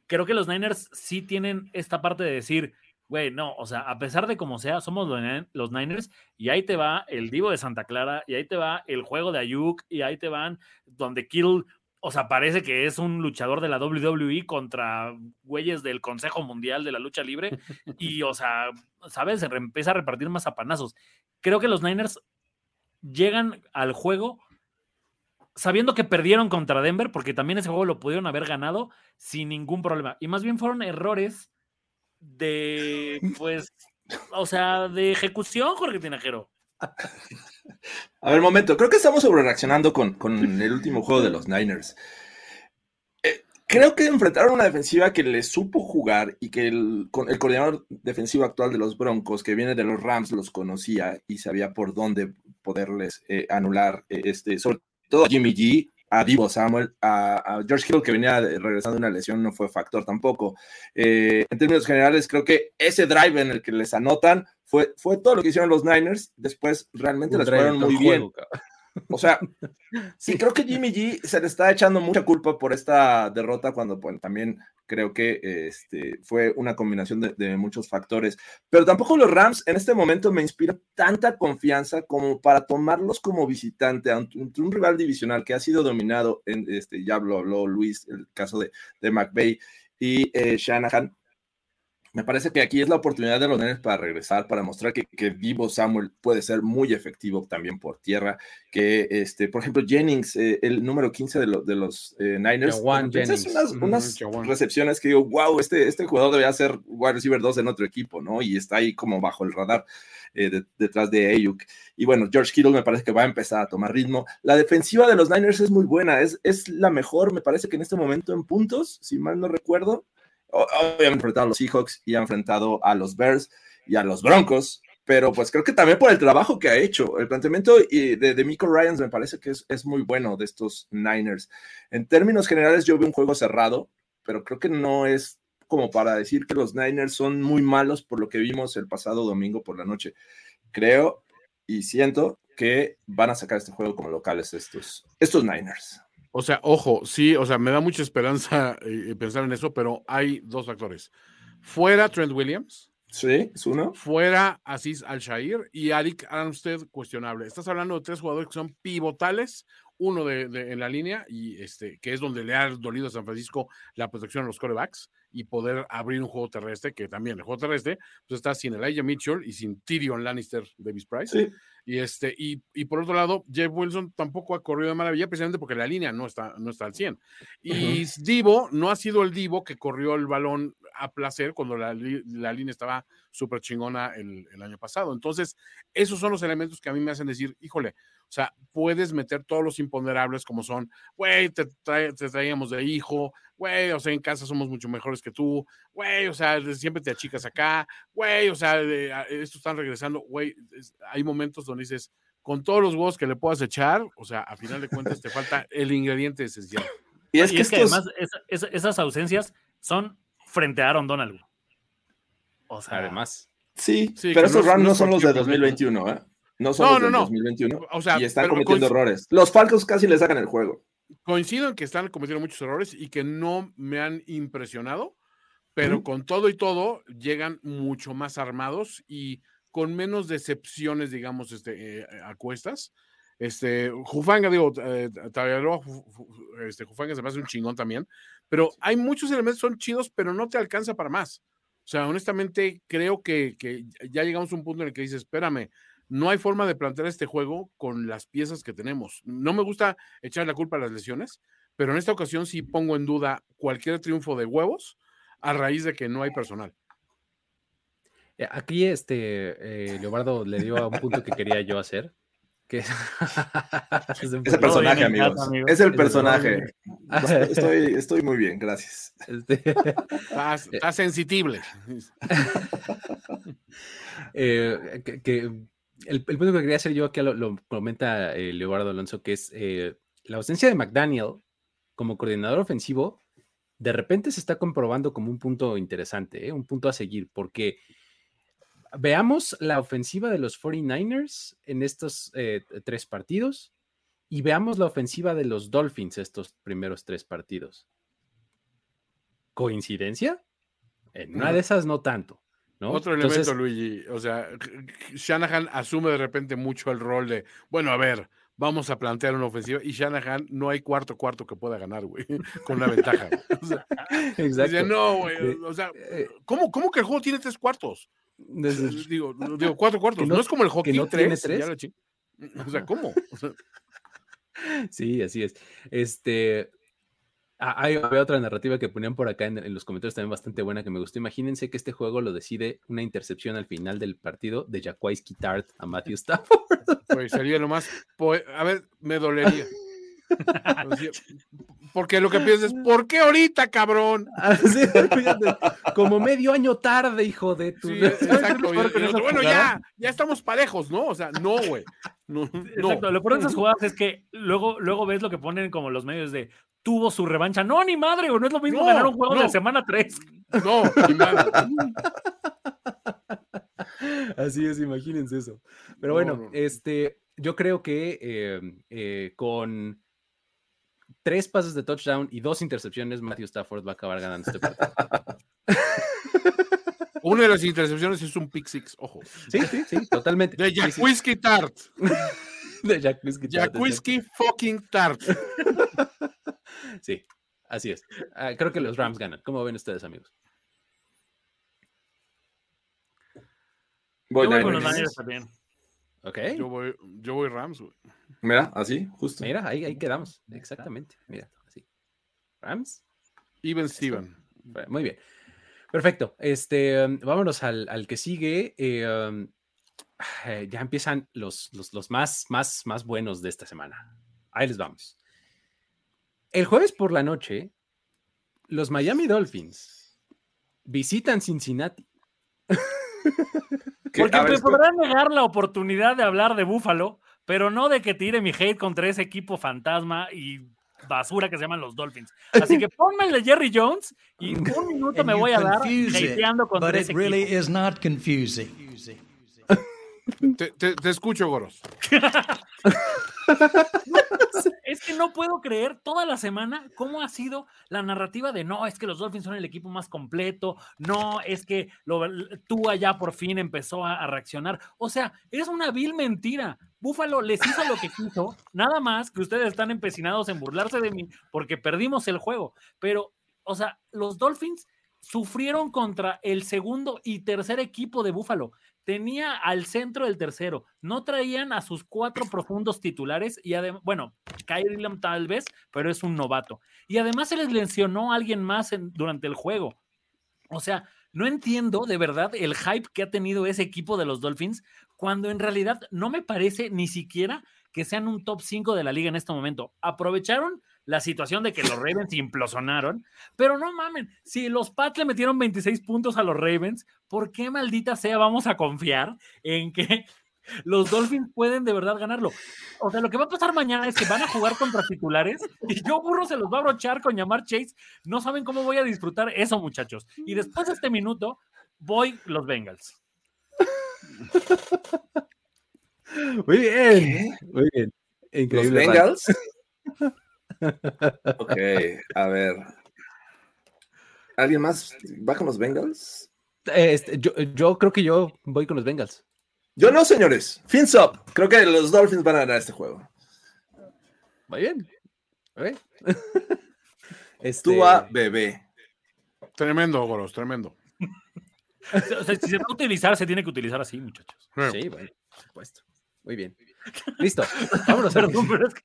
creo que los Niners sí tienen esta parte de decir, güey, no, o sea, a pesar de como sea, somos los Niners y ahí te va el Divo de Santa Clara y ahí te va el juego de Ayuk y ahí te van donde Kittle, o sea, parece que es un luchador de la WWE contra güeyes del Consejo Mundial de la Lucha Libre y, o sea, ¿sabes? Se empieza a repartir más apanazos. Creo que los Niners llegan al juego sabiendo que perdieron contra Denver, porque también ese juego lo pudieron haber ganado sin ningún problema. Y más bien fueron errores de, pues, o sea, de ejecución, Jorge Tinajero. A ver, momento, creo que estamos sobre reaccionando con, con el último juego de los Niners. Eh, creo que enfrentaron una defensiva que le supo jugar y que el, el, coordinador defensivo actual de los Broncos, que viene de los Rams, los conocía y sabía por dónde poderles eh, anular eh, este, sobre todo Jimmy G, a Divo Samuel, a, George Hill, que venía regresando de una lesión, no fue factor tampoco. Eh, en términos generales, creo que ese drive en el que les anotan fue, fue todo lo que hicieron los Niners. Después realmente les fueron muy bien. O sea, sí, creo que Jimmy G se le está echando mucha culpa por esta derrota cuando también creo que este, fue una combinación de, muchos factores. Pero tampoco los Rams en este momento me inspiran tanta confianza como para tomarlos como visitante ante un, rival divisional que ha sido dominado, en, este, ya lo habló Luis, el caso de, de McVeigh y eh, Shanahan me parece que aquí es la oportunidad de los Niners para regresar, para mostrar que, que Divo Samuel puede ser muy efectivo también por tierra, que, este, por ejemplo, Jennings, eh, el número 15 de, de los eh, Niners, hace unas, unas recepciones que digo, wow, este, este jugador debería ser wide receiver 2 en otro equipo, ¿no? Y está ahí como bajo el radar eh, detrás de Ayuk. Y bueno, George Kittle me parece que va a empezar a tomar ritmo. La defensiva de los Niners es muy buena, es, es la mejor, me parece que en este momento en puntos, si mal no recuerdo han enfrentado a los Seahawks y ha enfrentado a los Bears y a los Broncos, pero pues creo que también por el trabajo que ha hecho. El planteamiento de, de Miko Ryans me parece que es, es, muy bueno de estos Niners. En términos generales, yo veo un juego cerrado, pero creo que no es como para decir que los Niners son muy malos por lo que vimos el pasado domingo por la noche. Creo y siento que van a sacar este juego como locales estos, estos Niners. O sea, ojo, sí, o sea, me da mucha esperanza eh, pensar en eso, pero hay dos factores. Fuera Trent Williams. Sí, es uno. Fuera Aziz Al-Shair y Arik Armstead, cuestionable. Estás hablando de tres jugadores que son pivotales, uno de, en la línea, y este, que es donde le ha dolido a San Francisco la protección a los corebacks y poder abrir un juego terrestre, que también el juego terrestre, pues está sin Elijah Mitchell y sin Tyrion Lannister Davis Price. Sí. Y, este, y, y, por otro lado, Jeff Wilson tampoco ha corrido de maravilla, precisamente porque la línea no está, no está al 100. Y Divo no ha sido el Divo que corrió el balón a placer cuando la, la línea estaba súper chingona el, el, año pasado. Entonces, esos son los elementos que a mí me hacen decir, híjole, o sea, puedes meter todos los imponderables como son, güey, te, te, traíamos de hijo, güey, o sea, en casa somos mucho mejores que tú, güey, o sea, siempre te achicas acá, güey, o sea, estos están regresando, güey, hay momentos donde dices, con todos los huevos que le puedas echar, o sea, a final de cuentas te falta el ingrediente esencial. Y es, que, además esas ausencias son frente a Aaron Donald. O sea, además. Sí, pero esos Rams no, son los de 2021, ¿eh? No son los de 2021. O sea, y están cometiendo errores. Los Falcons casi le sacan el juego. Coincido en que están cometiendo muchos errores y que no me han impresionado, pero con todo y todo llegan mucho más armados y con menos decepciones, digamos, este, eh, a cuestas. Este, Jufanga, digo, eh, este, Jufanga se me hace un chingón también, pero hay muchos elementos, son chidos, pero no te alcanza para más. O sea, honestamente, creo que, que ya llegamos a un punto en el que dices, espérame, no hay forma de plantear este juego con las piezas que tenemos. No me gusta echar la culpa a las lesiones, pero en esta ocasión sí pongo en duda cualquier triunfo de huevos a raíz de que no hay personal. Eh, aquí este eh, Leobardo le dio a un punto que quería yo hacer. Que es, el personaje, amigos. Es el personaje. Estoy, estoy muy bien, gracias. Este... Está, sensible. Eh, que el, punto que quería hacer yo aquí lo, comenta eh, Leobardo Alonso, que es eh, la ausencia de McDaniel como coordinador ofensivo, de repente se está comprobando como un punto interesante, ¿eh? un punto a seguir, porque veamos la ofensiva de los 49ers en estos tres partidos y veamos la ofensiva de los Dolphins estos primeros tres partidos. ¿Coincidencia? En una de esas no tanto. Otro elemento, Luigi. O sea, Shanahan asume de repente mucho el rol de, bueno, a ver, vamos a plantear una ofensiva y Shanahan no hay cuarto cuarto que pueda ganar, güey, con una ventaja. Exacto. no, güey, o sea, eh, ¿cómo, ¿cómo, que el juego tiene tres cuartos? Digo, digo, cuatro cuartos. No, es como el hockey no tres. tres? o sea, ¿cómo? sí, así es. Este, Ah, hay, otra narrativa que ponían por acá en, los comentarios también bastante buena que me gustó. Imagínense que este juego lo decide una intercepción al final del partido de Jaquiski Tart a Matthew Stafford. Pues sería lo más. A ver, me dolería. Porque lo que piensas es, ¿por qué ahorita, cabrón? Ah, como medio año tarde, hijo de tu. exacto. bueno, ya, ya estamos parejos, ¿no? O sea, no, güey. No, exacto. Lo peor de esas jugadas es que luego, luego ves lo que ponen como los medios de tuvo su revancha. No, ni madre, no es lo mismo ganar un juego de semana 3. No, ni madre. Así es, imagínense eso. Pero bueno, este, yo creo que eh, eh, con tres pases de touchdown y dos intercepciones, Matthew Stafford va a acabar ganando este partido. Una de las intercepciones es un pick six, ojo. Sí, sí, sí, totalmente. De Jack Whiskey Tart. De Jack Whiskey Tart. Jack Whiskey fucking Tart. Sí, así es. Ah, creo que los Rams ganan. ¿Cómo ven ustedes, amigos? Voy Yo voy con los Niners también. Ok. Yo voy, yo voy Rams, güey. Mira, así, justo. Mira, ahí, ahí quedamos. Exactamente. Mira, así. Rams. Even Steven. Muy bien. Perfecto. Este, um, vámonos al, al que sigue. Eh, um, eh, ya empiezan los, los, los más, más, más buenos de esta semana. Ahí les vamos. El jueves por la noche, los Miami Dolphins visitan Cincinnati. ¿Qué? Porque me podrán negar la oportunidad de hablar de Búfalo, pero no de que tire mi hate contra ese equipo fantasma y basura que se llaman los Dolphins. Así que ponme el de Jerry Jones y un minuto me voy a dar hateando ese it really is not confusing. Te, te- te escucho, Goros. Es que no puedo creer toda la semana cómo ha sido la narrativa de no, es que los Dolphins son el equipo más completo, no, es que lo, tú allá por fin empezó a, a reaccionar. O sea, es una vil mentira. Búfalo les hizo lo que quiso, nada más que ustedes están empecinados en burlarse de mí porque perdimos el juego. Pero, o sea, los Dolphins sufrieron contra el segundo y tercer equipo de Búfalo. Tenía al centro del tercero. No traían a sus cuatro profundos titulares y además, bueno, Kyrie Lam tal vez, pero es un novato. Y además se les lesionó a alguien más durante el juego. O sea, no entiendo de verdad el hype que ha tenido ese equipo de los Dolphins, cuando en realidad no me parece ni siquiera que sean un top 5 de la liga en este momento. Aprovecharon la situación de que los Ravens implosionaron, pero no mamen, si los Pats le metieron 26 puntos a los Ravens, ¿por qué maldita sea vamos a confiar en que los Dolphins pueden de verdad ganarlo? O sea, lo que va a pasar mañana es que van a jugar contra titulares y yo burro se los va a brochar con llamar Chase. No saben cómo voy a disfrutar eso, muchachos. Y después de este minuto, voy los Bengals. Muy bien. Muy bien. ¿Los Increíble. Ray. Bengals? ok, a ver. ¿Alguien más va con los Bengals? Este, yo, yo creo que yo voy con los Bengals. Yo no, señores. Fins up. Creo que los Dolphins van a ganar este juego. Muy bien. Este, Tú a bebé. Tremendo, Goros, tremendo. O sea, si se va a utilizar, se tiene que utilizar así, muchachos. Sí, bueno, por supuesto. Muy bien. Listo. Vámonos. Perdón, pero es que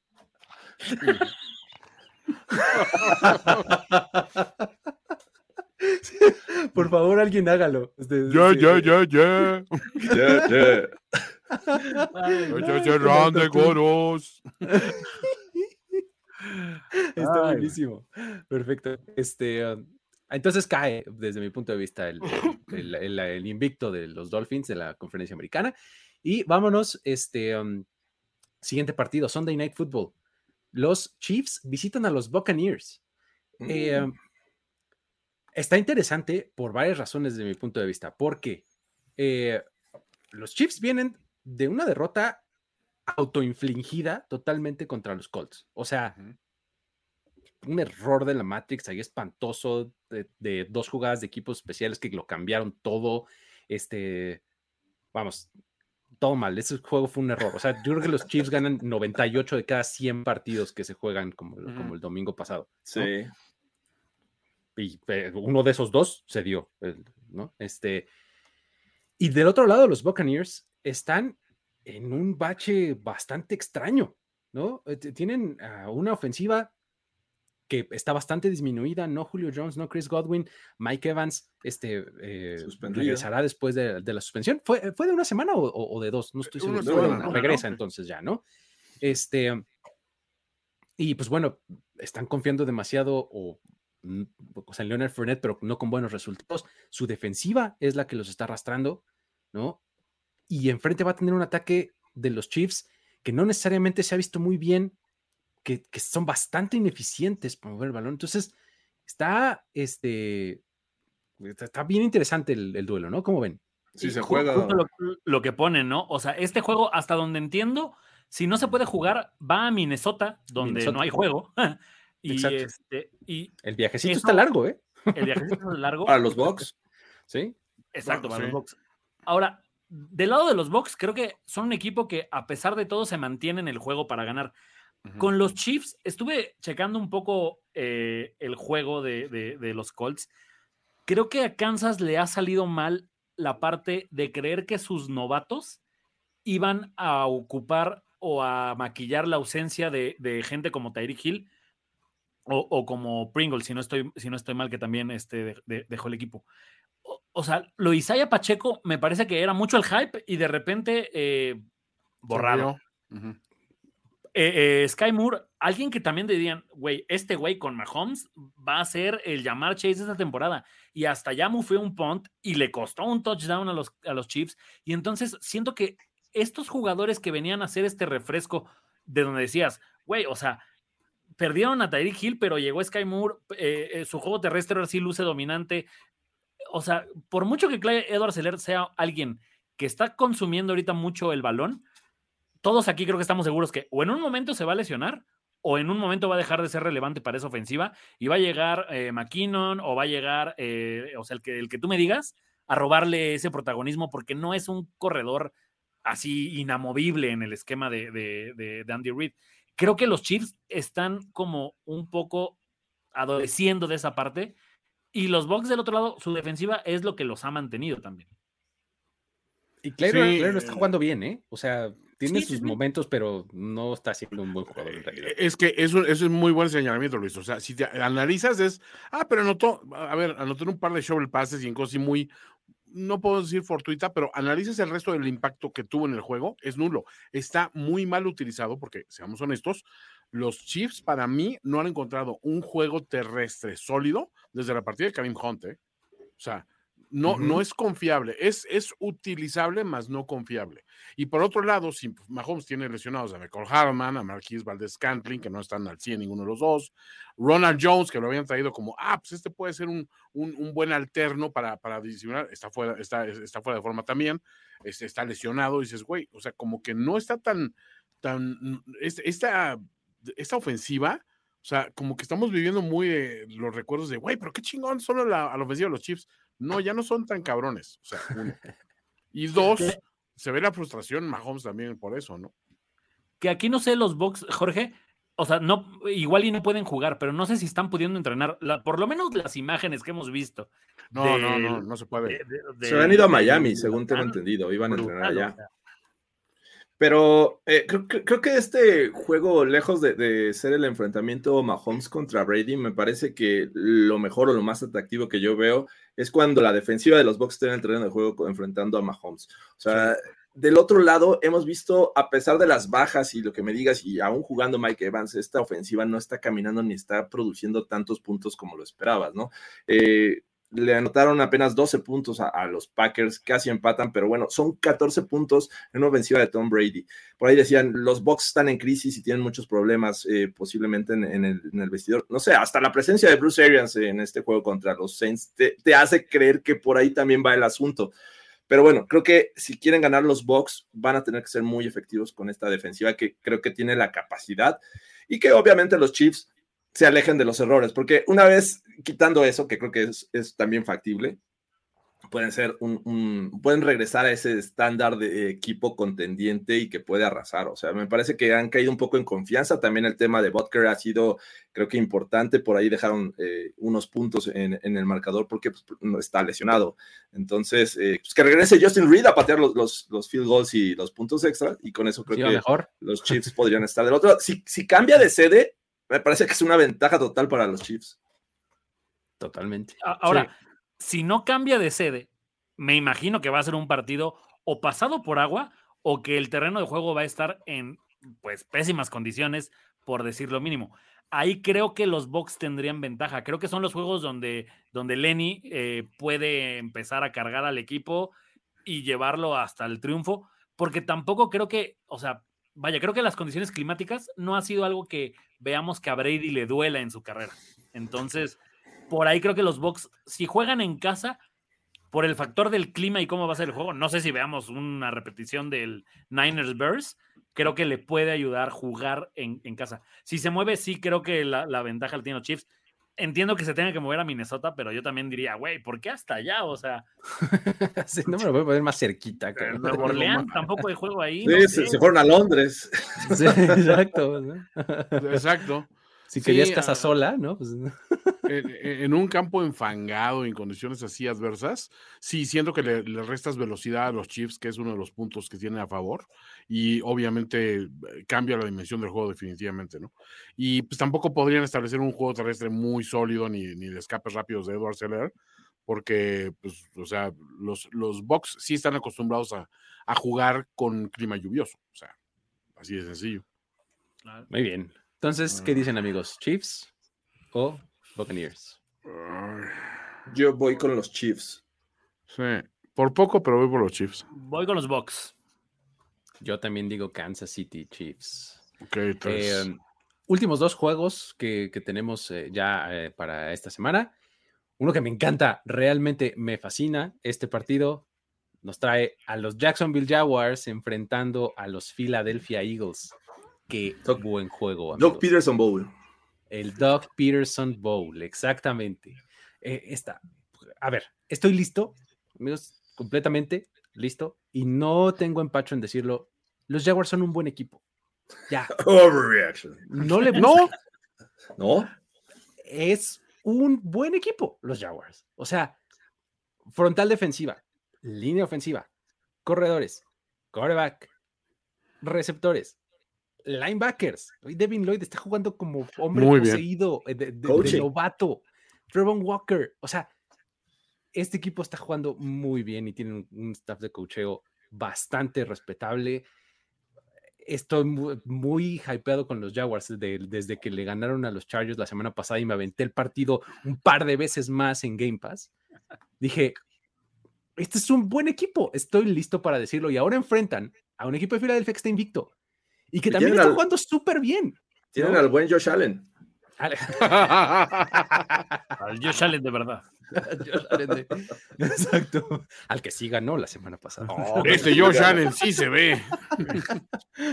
Por favor, alguien hágalo. Este, Ya, sí, ya, sí. ya, ya. Yeah, yeah. Ay, Ya, ya, ya, grande, Goros. Está Ay. buenísimo. Perfecto. Este, um, entonces cae, desde mi punto de vista, el, el- el- el invicto de los Dolphins de la conferencia americana. Y vámonos, este, um, siguiente partido, Sunday Night Football. Los Chiefs visitan a los Buccaneers. Eh, Mm. um, está interesante por varias razones desde mi punto de vista, porque eh, los Chiefs vienen de una derrota autoinfligida totalmente contra los Colts. O sea, un error de la Matrix ahí espantoso de, de dos jugadas de equipos especiales que lo cambiaron todo. Este, vamos, todo mal. Ese juego fue un error. O sea, yo creo que los Chiefs ganan 98 de cada 100 partidos que se juegan como, el domingo pasado. Sí. Y eh, uno de esos dos se dio, el- ¿no? Este, y del otro lado, los Buccaneers están en un bache bastante extraño, ¿no? Eh, Tienen ah, una ofensiva que está bastante disminuida, no Julio Jones, no Chris Godwin, Mike Evans, este, eh, regresará después de, de la suspensión. ¿Fue, ¿Fue de una semana o, de dos? No estoy seguro. Regresa entonces ya, ¿no? Este, y pues bueno, están confiando demasiado o, o sea, Leonard Fournette, pero no con buenos resultados. Su defensiva es la que los está arrastrando, ¿no? Y enfrente va a tener un ataque de los Chiefs que no necesariamente se ha visto muy bien, que, que son bastante ineficientes para mover el balón. Entonces, está, este, está, bien interesante el, el duelo, ¿no? ¿Cómo ven? Sí, se Ju- juega. justo lo, lo que ponen, ¿no? O sea, este juego, hasta donde entiendo, si no se puede jugar, va a Minnesota, donde Minnesota. no hay juego. y, Exacto. este, y El viajecito Eso- está largo, ¿eh? el viajecito es largo. Para los Bucks. Sí. Exacto, Bueno, para sí. los Bucks. Ahora, del lado de los Bucks, creo que son un equipo que, a pesar de todo, se mantiene en el juego para ganar. Con los Chiefs, estuve checando un poco eh, el juego de, de- de los Colts. Creo que a Kansas le ha salido mal la parte de creer que sus novatos iban a ocupar o a maquillar la ausencia de, gente como Tyreek Hill o, como Pringle, si no estoy, si no estoy mal, que también este, dejó el equipo. O, sea, lo Isaiah Pacheco me parece que era mucho el hype y de repente eh, borrado. Eh, eh, Sky Moore, alguien que también dirían, güey, este güey con Mahomes va a ser el llamar Chase esta temporada. Y hasta ya fue un punt y le costó un touchdown a los, a los Chiefs. Y entonces siento que estos jugadores que venían a hacer este refresco de donde decías, güey, o sea, perdieron a Tyreek Hill, pero llegó Sky Moore, eh, su juego terrestre sí luce dominante. O sea, por mucho que Clay Edward Seller sea alguien que está consumiendo ahorita mucho el balón, todos aquí creo que estamos seguros que o en un momento se va a lesionar o en un momento va a dejar de ser relevante para esa ofensiva y va a llegar eh, McKinnon o va a llegar, eh, o sea, el que, el que tú me digas, a robarle ese protagonismo porque no es un corredor así inamovible en el esquema de, de, de, Andy Reid. Creo que los Chiefs están como un poco adoleciendo de esa parte y los Bucks del otro lado, su defensiva es lo que los ha mantenido también. Y Claire, está jugando bien, ¿eh? O sea, tiene sus momentos, pero no está siendo un buen jugador en realidad. Es que eso, eso es muy buen señalamiento, Luis. O sea, si te analizas es, ah, pero anotó, a ver, anotó un par de shovel passes y en cosas muy, no puedo decir fortuita, pero analizas el resto del impacto que tuvo en el juego, es nulo. Está muy mal utilizado porque, seamos honestos, los Chiefs para mí no han encontrado un juego terrestre sólido desde la partida de Karim Hunt. ¿eh? O sea, no, no es confiable, es, es utilizable, más no confiable. Y por otro lado, si Mahomes tiene lesionados a Michael Harman, a Marquis Valdez Scantling, que no están al 100 ninguno de los dos, Ronald Jones, que lo habían traído como, ah, pues este puede ser un, un, buen alterno para, para disimular, está fuera, está, está fuera de forma también, este, está lesionado, y dices, güey, o sea, como que no está tan, tan, esta, esta ofensiva, o sea, como que estamos viviendo muy los recuerdos de, güey, pero qué chingón solo la, a la ofensiva de los Chiefs. No, ya no son tan cabrones. O sea, uno. Y dos, se ve la frustración Mahomes también por eso, ¿no? Que aquí no sé los box, Jorge, o sea, no, igual y no pueden jugar, pero no sé si están pudiendo entrenar, por lo menos las imágenes que hemos visto. No, no, no, no se puede. se han ido a Miami, según tengo entendido, iban a entrenar allá. Pero eh, creo, que este juego, lejos de, ser el enfrentamiento Mahomes contra Brady, me parece que lo mejor o lo más atractivo que yo veo es cuando la defensiva de los Bucks está en el terreno de juego enfrentando a Mahomes. O sea, del otro lado, hemos visto, a pesar de las bajas y lo que me digas, y aún jugando Mike Evans, esta ofensiva no está caminando ni está produciendo tantos puntos como lo esperabas, ¿no? Eh, le anotaron apenas 12 puntos a, los Packers, casi empatan, pero bueno, son 14 puntos en una ofensiva de Tom Brady. Por ahí decían, los Bucks están en crisis y tienen muchos problemas eh, posiblemente en, el, vestidor. No sé, hasta la presencia de Bruce Arians en este juego contra los Saints te, te, hace creer que por ahí también va el asunto. Pero bueno, creo que si quieren ganar los Bucks, van a tener que ser muy efectivos con esta defensiva que creo que tiene la capacidad y que obviamente los Chiefs se alejen de los errores, porque una vez quitando eso, que creo que es, es también factible, pueden ser un, pueden regresar a ese estándar de equipo contendiente y que puede arrasar. O sea, me parece que han caído un poco en confianza. También el tema de Butker ha sido, creo que importante. Por ahí dejaron eh, unos puntos en, el marcador porque pues, está lesionado. Entonces, eh, pues que regrese Justin Reed a patear los, los, field goals y los puntos extra. Y con eso creo que mejor. los Chiefs podrían estar del otro. Si, si cambia de sede, me parece que es una ventaja total para los Chiefs. Totalmente. Ahora, si no cambia de sede, me imagino que va a ser un partido o pasado por agua o que el terreno de juego va a estar en pues pésimas condiciones, por decir lo mínimo. Ahí creo que los Bucks tendrían ventaja. Creo que son los juegos donde, donde Lenny eh, puede empezar a cargar al equipo y llevarlo hasta el triunfo, porque tampoco creo que, o sea, vaya, creo que las condiciones climáticas no ha sido algo que veamos que a Brady le duela en su carrera. Entonces, por ahí creo que los Bucks, si juegan en casa, por el factor del clima y cómo va a ser el juego, no sé si veamos una repetición del Niners Bears, creo que le puede ayudar jugar en, casa. Si se mueve, sí creo que la, ventaja la tiene los Chiefs. Entiendo que se tenga que mover a Minnesota, pero yo también diría, güey, ¿por qué hasta allá? O sea. no me lo voy a poner más cerquita. Nuevo Orleans tampoco hay juego ahí. Sí, se, fueron a Londres. Sí, exacto. Exacto. Si querías casa sola, ¿no? Pues... en, un campo enfangado, en condiciones así adversas, sí siento que le, restas velocidad a los Chiefs, que es uno de los puntos que tiene a favor, y obviamente eh, cambia la dimensión del juego definitivamente, ¿no? Y pues tampoco podrían establecer un juego terrestre muy sólido ni, ni de escapes rápidos de Edward Seller, porque, pues, o sea, los, los Bucks sí están acostumbrados a, a jugar con clima lluvioso, o sea, así de sencillo. Muy bien. Entonces, ¿qué dicen amigos? ¿Chiefs o Buccaneers? Yo voy con los Chiefs. Sí, por poco, pero voy por los Chiefs. Voy con los Bucks. Yo también digo Kansas City Chiefs. Ok, entonces. Eh, últimos dos juegos que, tenemos eh, ya eh, para esta semana. Uno que me encanta, realmente me fascina este partido. Nos trae a los Jacksonville Jaguars enfrentando a los Philadelphia Eagles. Qué buen juego. Doug Peterson Bowl. El Doug Peterson Bowl, exactamente. Eh, está. A ver, estoy listo, amigos, completamente listo. Y no tengo empacho en decirlo. Los Jaguars son un buen equipo. Ya. Overreaction. No le No. No. Es un buen equipo, los Jaguars. O sea, frontal defensiva, línea ofensiva, corredores, quarterback, receptores, linebackers. Hoy Devin Lloyd está jugando como hombre poseído eh, de, novato. Trevon Walker. O sea, este equipo está jugando muy bien y tiene un, staff de cocheo bastante respetable. Estoy muy, hypeado con los Jaguars desde que le ganaron a los Chargers la semana pasada y me aventé el partido un par de veces más en Game Pass. Dije, este es un buen equipo, estoy listo para decirlo. Y ahora enfrentan a un equipo de Philadelphia que está invicto y que también está jugando súper bien. Tienen al buen Josh Allen. al Josh Allen de verdad. exacto. Al que sí ganó la semana pasada. Oh, este Josh Allen sí se ve.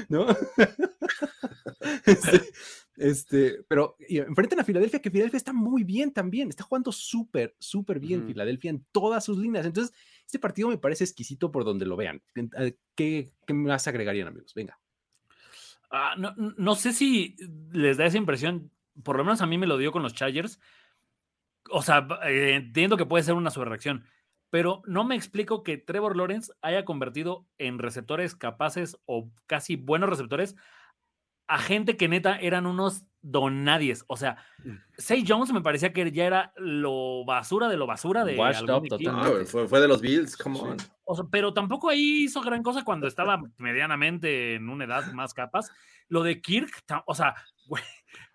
¿No? Este, este, pero enfrentan a Filadelfia, que Filadelfia está muy bien también. Está jugando súper, súper bien Filadelfia en todas sus líneas. Entonces, este partido me parece exquisito por donde lo vean. ¿Qué, qué más agregarían, amigos? Venga. Ah, no, sé si les da esa impresión, por lo menos a mí me lo dio con los Chargers. O sea, eh, entiendo que puede ser una sobrereacción, pero no me explico que Trevor Lawrence haya convertido en receptores capaces o casi buenos receptores a gente que neta eran unos donadies. O sea, mm. Say Jones me parecía que ya era lo basura de lo basura de. fue, de los Bills, come on. pero tampoco ahí hizo gran cosa cuando estaba medianamente en una edad más capaz. Lo de Kirk, o sea, güey,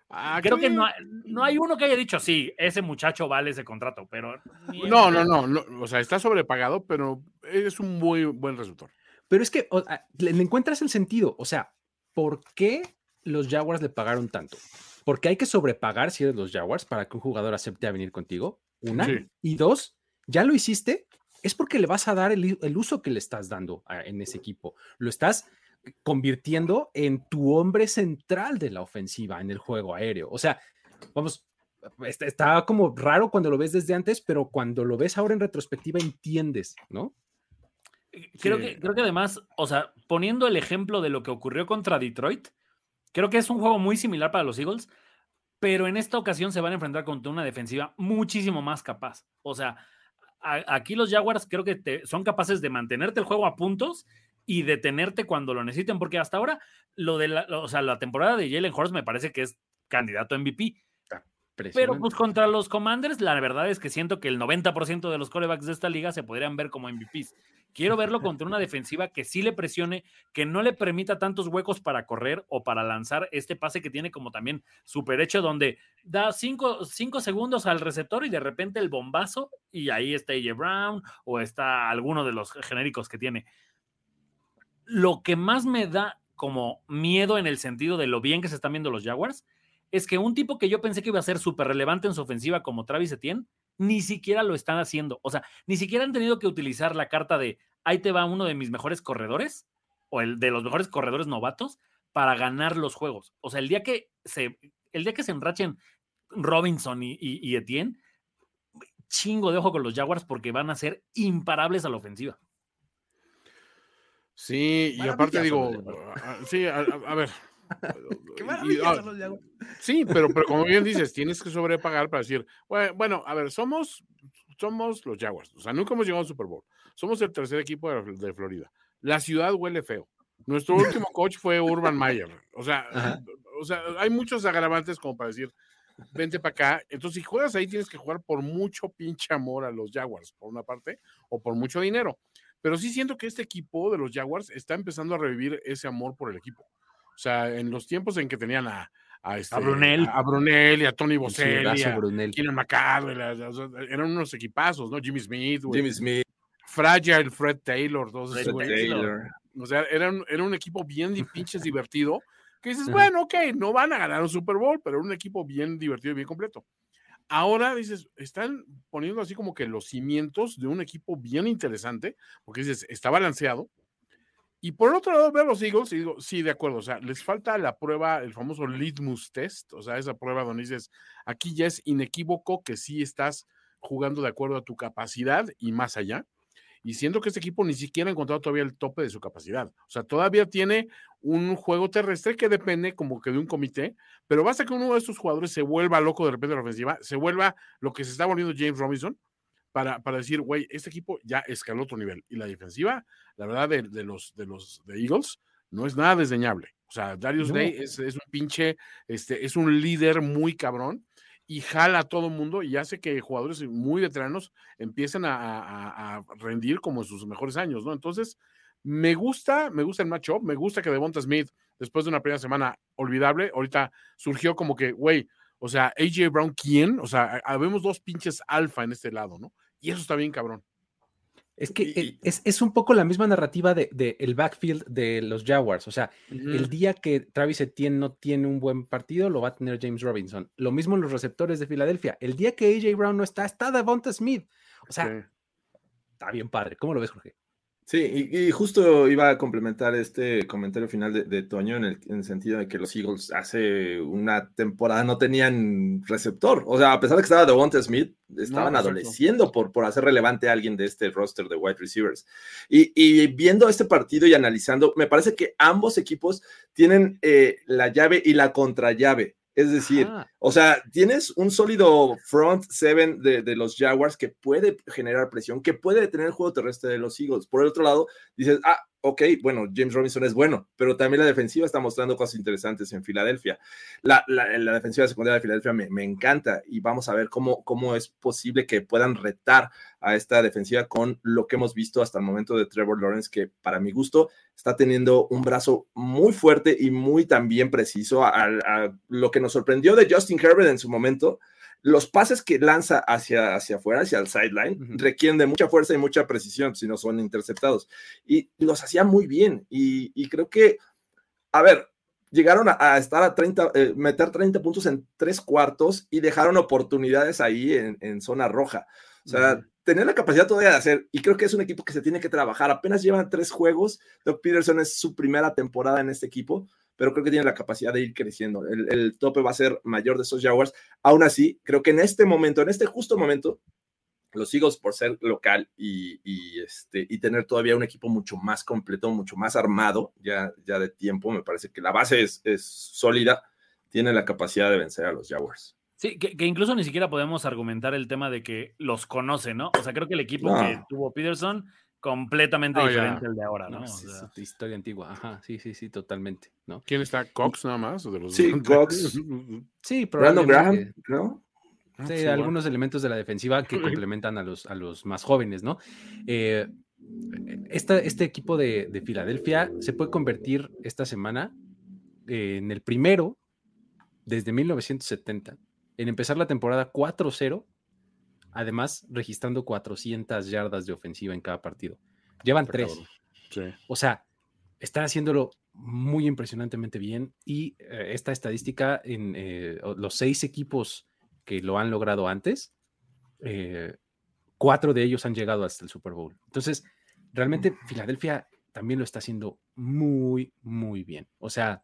ah, creo que no, no, hay uno que haya dicho, sí, ese muchacho vale ese contrato, pero... No, no, no, no, o sea, está sobrepagado, pero es un muy buen receptor. Pero es que le encuentras el sentido, o sea, ¿por qué los Jaguars le pagaron tanto? Porque hay que sobrepagar si eres los Jaguars para que un jugador acepte a venir contigo. Una. Y dos, ya lo hiciste, es porque le vas a dar el, uso que le estás dando en ese equipo. Lo estás convirtiendo en tu hombre central de la ofensiva en el juego aéreo. O sea, vamos, está, como raro cuando lo ves desde antes, pero cuando lo ves ahora en retrospectiva entiendes, ¿no? Creo, que, creo que además, o sea, poniendo el ejemplo de lo que ocurrió contra Detroit, Creo que es un juego muy similar para los Eagles, pero en esta ocasión se van a enfrentar contra una defensiva muchísimo más capaz. O sea, aquí los Jaguars creo que son capaces de mantenerte el juego a puntos y detenerte cuando lo necesiten, porque hasta ahora lo de la, o sea, la temporada de Jalen Hurts me parece que es candidato a MVP. Pero pues contra los Commanders, la verdad es que siento que el 90% de los corebacks de esta liga se podrían ver como MVPs. Quiero verlo contra una defensiva que sí le presione, que no le permita tantos huecos para correr o para lanzar este pase que tiene como también super hecho, donde da cinco, segundos al receptor y de repente el bombazo y ahí está AJ Brown o está alguno de los genéricos que tiene. Lo que más me da como miedo en el sentido de lo bien que se están viendo los Jaguars es que un tipo que yo pensé que iba a ser súper relevante en su ofensiva como Travis Etienne, ni siquiera lo están haciendo. O sea, ni siquiera han tenido que utilizar la carta de ahí te va uno de mis mejores corredores o el de los mejores corredores novatos para ganar los juegos. O sea, el día que se, el día que se enrachen Robinson y, Etienne, chingo de ojo con los Jaguars porque van a ser imparables a la ofensiva. Sí, y aparte digo, sí, a ver, Qué Y- maravilla ah, son los Jaguars. Sí, pero, pero como bien dices, tienes que sobrepagar para decir, "Bue- bueno, a ver, somos, somos los Jaguars, o sea, nunca hemos llegado al Super Bowl, somos el tercer equipo de, de Florida, la ciudad huele feo, nuestro último coach fue Urban Meyer, o sea, Ajá. o sea, hay muchos agravantes como para decir, vente para acá, entonces si juegas ahí tienes que jugar por mucho pinche amor a los Jaguars, por una parte, o por mucho dinero, pero sí siento que este equipo de los Jaguars está empezando a revivir ese amor por el equipo. O sea, en los tiempos en que tenían a, a, este, Brunel. a, Brunel y a Tony El Boselli, a a- a- a- eran unos equipazos, ¿no? Jimmy Smith, güey, Jimmy Smith, Fragile, Fred Taylor, todos Fred. Taylor. O sea, era un, era un equipo bien pinches divertido, que dices, bueno, ok, no van a ganar un Super Bowl, pero era un equipo bien divertido y bien completo. Ahora dices, están poniendo así como que los cimientos de un equipo bien interesante, porque dices, está balanceado. Y por otro lado, veo a los Eagles y digo, sí, de acuerdo, o sea, les falta la prueba, el famoso litmus test, o sea, esa prueba donde dices, aquí ya es inequívoco que sí estás jugando de acuerdo a tu capacidad y más allá. Y siento que este equipo ni siquiera ha encontrado todavía el tope de su capacidad. O sea, todavía tiene un juego terrestre que depende como que de un comité, pero basta que uno de estos jugadores se vuelva loco de repente en la ofensiva, se vuelva lo que se está volviendo James Robinson, para, para decir, güey, este equipo ya escaló otro nivel. Y la defensiva, la verdad, de, de los, de los de Eagles, no es nada desdeñable. O sea, Darius No. Day es, es un pinche, este, es un líder muy cabrón y jala a todo mundo y hace que jugadores muy veteranos empiecen a, a- a rendir como en sus mejores años, ¿no? Entonces, me gusta, me gusta el matchup, me gusta que Devonta Smith, después de una primera semana olvidable, ahorita surgió como que, güey, o sea, AJ Brown, ¿quién? O sea, habemos dos pinches alfa en este lado, ¿no? Y eso está bien, cabrón. Es que Y- es, es un poco la misma narrativa de, de el backfield de los Jaguars. O sea, el día que Travis Etienne no tiene un buen partido, lo va a tener James Robinson. Lo mismo en los receptores de Filadelfia. El día que AJ Brown no está, está Devonta Smith. O sea, Sí. está bien padre. ¿Cómo lo ves, Jorge? Sí, y, y justo iba a complementar este comentario final de, de Toño en el, en el sentido de que los Eagles hace una temporada no tenían receptor. O sea, a pesar de que estaba Devonta Smith, estaban exacto. adoleciendo por, por hacer relevante a alguien de este roster de wide receivers. Y, y viendo este partido y analizando, me parece que ambos equipos tienen eh, la llave y la contrallave. Es decir, Ajá. o sea, tienes un sólido front seven de, de los Jaguars que puede generar presión, que puede detener el juego terrestre de los Eagles. Por el otro lado, dices, ah, ok, bueno, James Robinson es bueno, pero también la defensiva está mostrando cosas interesantes en Filadelfia. La, defensiva secundaria de Filadelfia me, encanta y vamos a ver cómo, es posible que puedan retar a esta defensiva con lo que hemos visto hasta el momento de Trevor Lawrence, que para mi gusto está teniendo un brazo muy fuerte y muy también preciso a lo que nos sorprendió de Justin Herbert en su momento los pases que lanza hacia, hacia afuera, hacia el sideline, uh -huh. requieren de mucha fuerza y mucha precisión si no son interceptados. Y los hacía muy bien. Y, y creo que, a ver, llegaron a, a estar a 30, eh, meter 30 puntos en tres cuartos y dejaron oportunidades ahí en, en zona roja. O sea, uh -huh. tener la capacidad todavía de hacer, y creo que es un equipo que se tiene que trabajar. Apenas llevan tres juegos. Doug Peterson es su primera temporada en este equipo pero creo que tiene la capacidad de ir creciendo. El, el, tope va a ser mayor de esos Jaguars. Aún así, creo que en este momento, en este justo momento, los Eagles, por ser local y, y, este, y tener todavía un equipo mucho más completo, mucho más armado, ya, ya de tiempo, me parece que la base es, es sólida, tiene la capacidad de vencer a los Jaguars. Sí, que, que, incluso ni siquiera podemos argumentar el tema de que los conoce, ¿no? O sea, creo que el equipo no. que tuvo Peterson completamente oh, diferente yeah. al de ahora, ¿no? no o sea, es historia antigua, ajá, sí, sí, sí, totalmente, ¿no? ¿Quién está? ¿Cox nada más? ¿O de los sí, Cox. sí, Brandon Graham, ¿no? Sí, sí algunos bueno. elementos de la defensiva que complementan a los, a los más jóvenes, ¿no? Eh, esta, este equipo de, de, Filadelfia se puede convertir esta semana eh, en el primero desde 1970 en empezar la temporada 4-0 además registrando 400 yardas de ofensiva en cada partido. Llevan tres. Sí. O sea, están haciéndolo muy impresionantemente bien y eh, esta estadística en eh, los seis equipos que lo han logrado antes, eh, cuatro de ellos han llegado hasta el Super Bowl. Entonces, realmente Filadelfia también lo está haciendo muy, muy bien. O sea,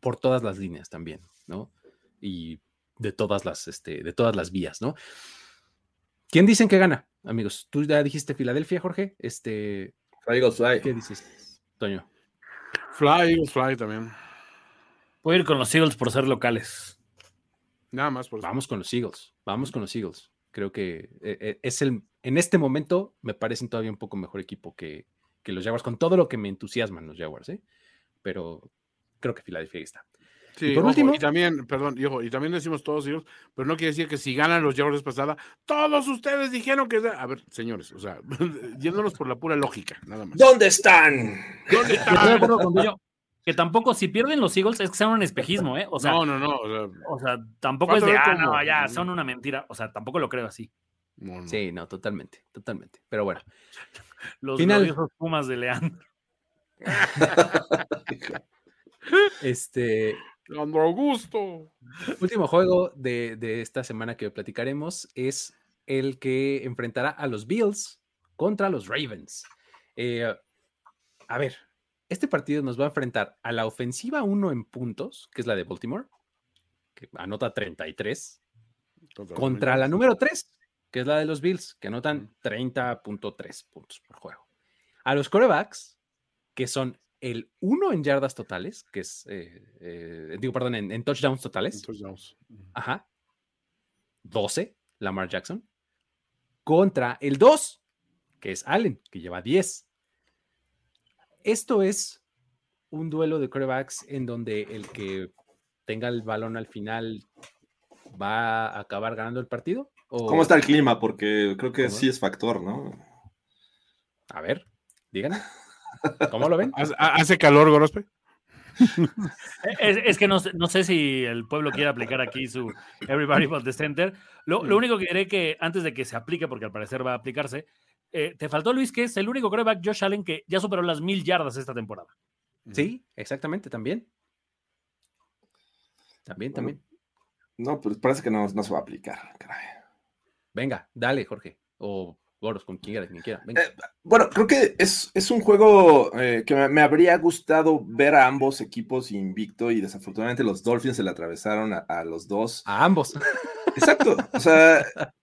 por todas las líneas también, ¿no? Y de todas las, este, de todas las vías, ¿no? ¿Quién dicen que gana, amigos? Tú ya dijiste Filadelfia, Jorge. Este, fly Eagles Fly. ¿Qué dices, Toño? Fly Eagles Fly también. Voy a ir con los Eagles por ser locales. Nada más por Vamos con los Eagles. Vamos con los Eagles. Creo que eh, eh, es el. En este momento me parecen todavía un poco mejor equipo que, que los Jaguars, con todo lo que me entusiasman los Jaguars, ¿eh? Pero creo que Filadelfia ahí está. Sí, Y por ojo, último- y también, perdón, y, ojo, y también decimos todos ellos, pero no quiere decir que si ganan los Jaguars pasada, todos ustedes dijeron que. A ver, señores, o sea, yéndonos por la pura lógica, nada más. ¿Dónde están? ¿Dónde Yo estoy de acuerdo con Toño, Que tampoco, si pierden los Eagles, es que sean un espejismo, ¿eh? O sea, no, no, no. O sea, o sea tampoco es de, ah, no, ya, son una mentira. O sea, tampoco lo creo así. no, no. Sí, no, totalmente, totalmente. Pero bueno, Los Final. gloriosos Pumas de Leandro. este Leandro Augusto. último juego de, de esta semana que platicaremos es el que enfrentará a los Bills contra los Ravens. Eh, a ver, este partido nos va a enfrentar a la ofensiva 1 en puntos, que es la de Baltimore, que anota 33, contra la número 3, que es la de los Bills, que anotan 30.3 puntos por juego. A los corebacks, que son el 1 en yardas totales, que es, eh, eh, digo, perdón, en, en touchdowns totales. Vamos. Ajá. 12, Lamar Jackson. Contra el 2, que es Allen, que lleva 10. Esto es un duelo de quarterbacks en donde el que tenga el balón al final va a acabar ganando el partido. ¿O- ¿Cómo está el clima? Porque creo que ¿Cómo? sí es factor, ¿no? A ver, díganme. ¿Cómo lo ven? ¿Hace- ¿Hace calor, Gorospe? Es, es que no, sé- no sé si el pueblo quiere aplicar aquí su Everybody but the Center. Lo, lo único que diré que antes de que se aplique, porque al parecer va a aplicarse, eh, te faltó Luis, que es el único coreback Josh Allen que ya superó las mil yardas esta temporada. Sí, exactamente, también. También, también. No, pues parece que no, no se va a aplicar. caray. Venga, dale, Jorge. O Boros, con quien quiera, quien quiera. Venga. Eh, Bueno, creo que es, es un juego eh, que me, me habría gustado ver a ambos equipos invicto y desafortunadamente los Dolphins se le atravesaron a, a los dos. A ambos. Exacto. O sea,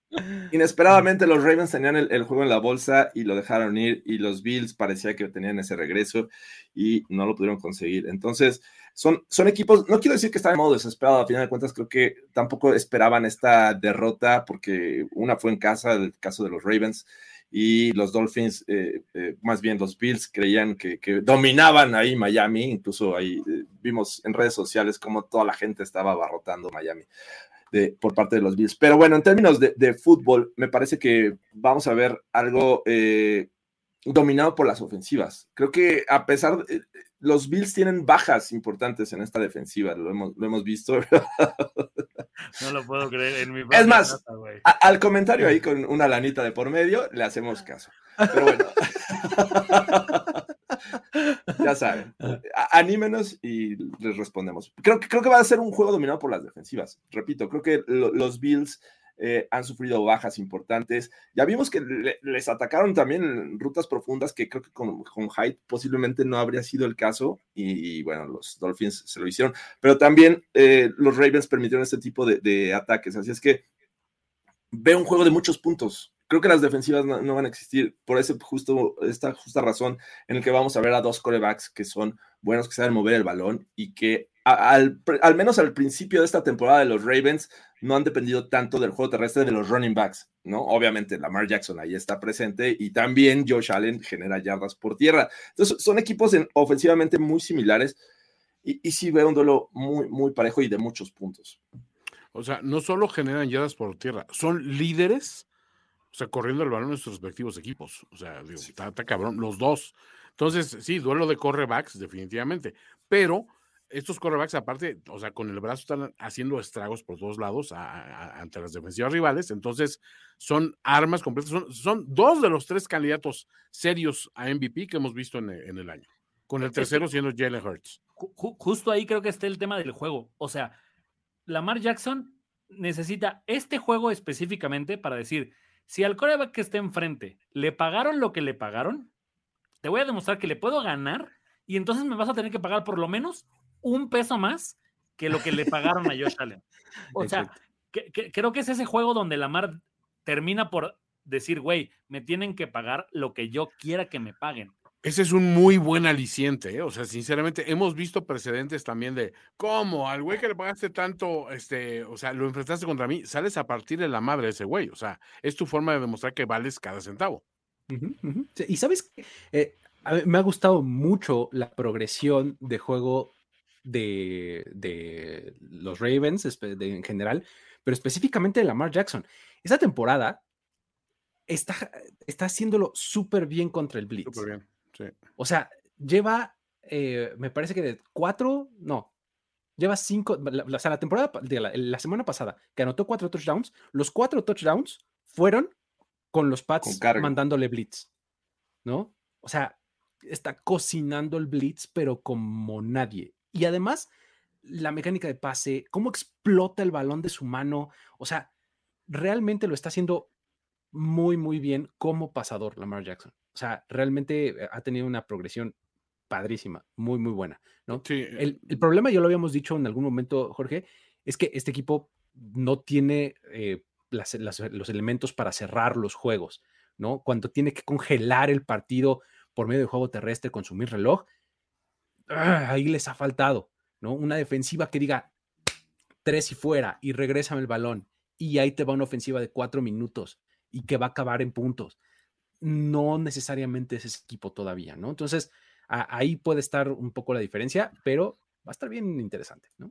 inesperadamente los Ravens tenían el, juego en la bolsa y lo dejaron ir y los Bills parecía que tenían ese regreso y no lo pudieron conseguir. Entonces, son, son equipos, no quiero decir que están en modo desesperado, a final de cuentas creo que tampoco esperaban esta derrota porque una fue en casa, el caso de los Ravens, y los Dolphins, eh, eh, más bien los Bills, creían que, dominaban ahí Miami, incluso ahí eh, vimos en redes sociales cómo toda la gente estaba abarrotando Miami. De, por parte de los Bills. Pero bueno, en términos de, de fútbol, me parece que vamos a ver algo eh, dominado por las ofensivas. Creo que a pesar de, los Bills tienen bajas importantes en esta defensiva, lo hemos, lo hemos visto. No lo puedo creer en mi Es más, güey. A- al comentario ahí con una lanita de por medio, le hacemos caso. Pero bueno. ya saben. Anímenos y les respondemos. Creo que, creo que va a ser un juego dominado por las defensivas. Repito, creo que lo- los Bills eh, han sufrido bajas importantes. Ya vimos que le- les atacaron también en rutas profundas que creo que con, con Hyde posiblemente no habría sido el caso. Y, y, bueno, los Dolphins se lo hicieron. Pero también eh, los Ravens permitieron este tipo de, de ataques. Así es que veo un juego de muchos puntos. Creo que las defensivas no, van a existir por ese justo, esta justa razón en el que vamos a ver a dos corebacks que son buenos, que saben mover el balón y que al, al menos al principio de esta temporada de los Ravens no han dependido tanto del juego terrestre de los running backs, ¿no? Obviamente Lamar Jackson ahí está presente y también Josh Allen genera yardas por tierra. Entonces son equipos en- ofensivamente muy similares y, y sí veo un duelo muy, muy parejo y de muchos puntos. O sea, no solo generan yardas por tierra, son líderes, o sea, corriendo el balón en sus respectivos equipos. O sea, digo, está, está cabrón, los dos. Entonces, sí, duelo de correbacks, definitivamente. Pero estos correbacks, aparte, o sea, con el brazo están haciendo estragos por todos lados a- a- ante las defensivas rivales. Entonces, son armas completas. Son, son dos de los tres candidatos serios a MVP que hemos visto en, el- en el año. Con el tercero siendo Jalen Hurts. Ju- ju- justo ahí creo que está el tema del juego. O sea, Lamar Jackson necesita este juego específicamente para decir, si al coreback que esté enfrente le pagaron lo que le pagaron, te voy a demostrar que le puedo ganar y entonces me vas a tener que pagar por lo menos un peso más que lo que le pagaron a Josh Allen. O sea, Exacto. que- que- creo que es ese juego donde Lamar termina por decir, güey, me tienen que pagar lo que yo quiera que me paguen. Ese es un muy buen aliciente, ¿eh? o sea, sinceramente, hemos visto precedentes también de cómo al güey que le pagaste tanto, este, o sea, lo enfrentaste contra mí, sales a partir de la madre de ese güey, o sea, es tu forma de demostrar que vales cada centavo. Y sabes, eh, me ha gustado mucho la progresión de juego de, de los Ravens en general, pero específicamente de Lamar Jackson. Esta temporada está, está haciéndolo súper bien contra el Blitz. Súper bien. O sea, lleva, eh, me parece que de cuatro, no, lleva cinco, la, o sea, la temporada, la, semana pasada, que anotó cuatro touchdowns, los cuatro touchdowns fueron con los Pats mandándole blitz, ¿no? O sea, está cocinando el blitz, pero como nadie. Y además, la mecánica de pase, cómo explota el balón de su mano, o sea, realmente lo está haciendo muy, muy bien como pasador Lamar Jackson. O sea, realmente eh, ha tenido una progresión padrísima, muy, muy buena, ¿no? El, problema, yo lo habíamos dicho en algún momento, Jorge, es que este equipo no tiene eh, los elementos para cerrar los juegos, ¿no? Cuando tiene que congelar el partido por medio de juego terrestre, consumir reloj, ¡ah! ahí les ha faltado, ¿no? Una defensiva que diga tres y fuera y regresa el balón y ahí te va una ofensiva de cuatro minutos y que va a acabar en puntos no necesariamente es ese equipo todavía, ¿no? Entonces, ahí puede estar un poco la diferencia, pero va a estar bien interesante, ¿no?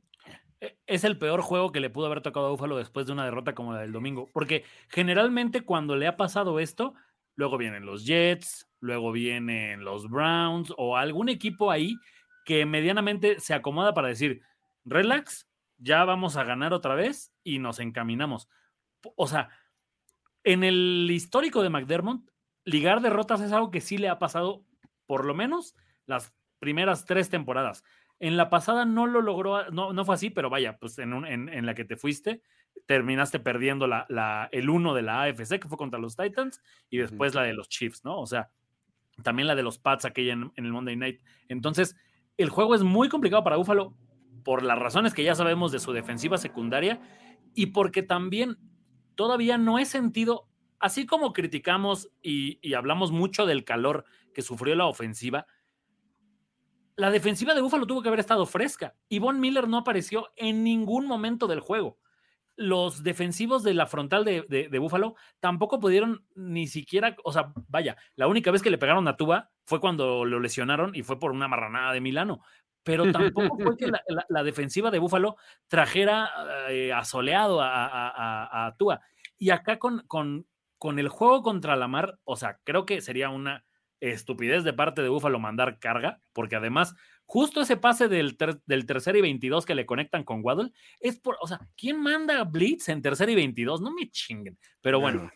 E, es el peor juego que le pudo haber tocado a Búfalo después de una derrota como la del domingo, porque generalmente cuando le ha pasado esto, luego vienen los Jets, luego vienen los Browns o algún equipo ahí que medianamente se acomoda para decir, relax, ya vamos a ganar otra vez y nos encaminamos. O sea, en el histórico de McDermott, ligar derrotas es algo que sí le ha pasado por lo menos las primeras tres temporadas. En la pasada no lo logró, no, no fue así, pero vaya, pues en, en, la que te fuiste, terminaste perdiendo la, la, el uno de la AFC, que fue contra los Titans, y después la de los Chiefs, ¿no? O sea, también la de los Pats, aquella en, en el Monday Night. Entonces, el juego es muy complicado para Buffalo por las razones que ya sabemos de su defensiva secundaria y porque también todavía no he sentido así como criticamos y, hablamos mucho del calor que sufrió la ofensiva, la defensiva de Búfalo tuvo que haber estado fresca. Y Von Miller no apareció en ningún momento del juego. Los defensivos de la frontal de, Búfalo tampoco pudieron ni siquiera, o sea, vaya, la única vez que le pegaron a Tuba fue cuando lo lesionaron y fue por una marranada de Milano. Pero tampoco fue que la, defensiva de Búfalo trajera eh, asoleado a, a, a. Y acá con, con el juego contra la mar, o sea, creo que sería una estupidez de parte de Búfalo mandar carga, porque además, justo ese pase del, del tercer y 22 que le conectan con Waddle, es por, o sea, ¿quién manda Blitz en tercer y 22? No me chinguen, pero bueno.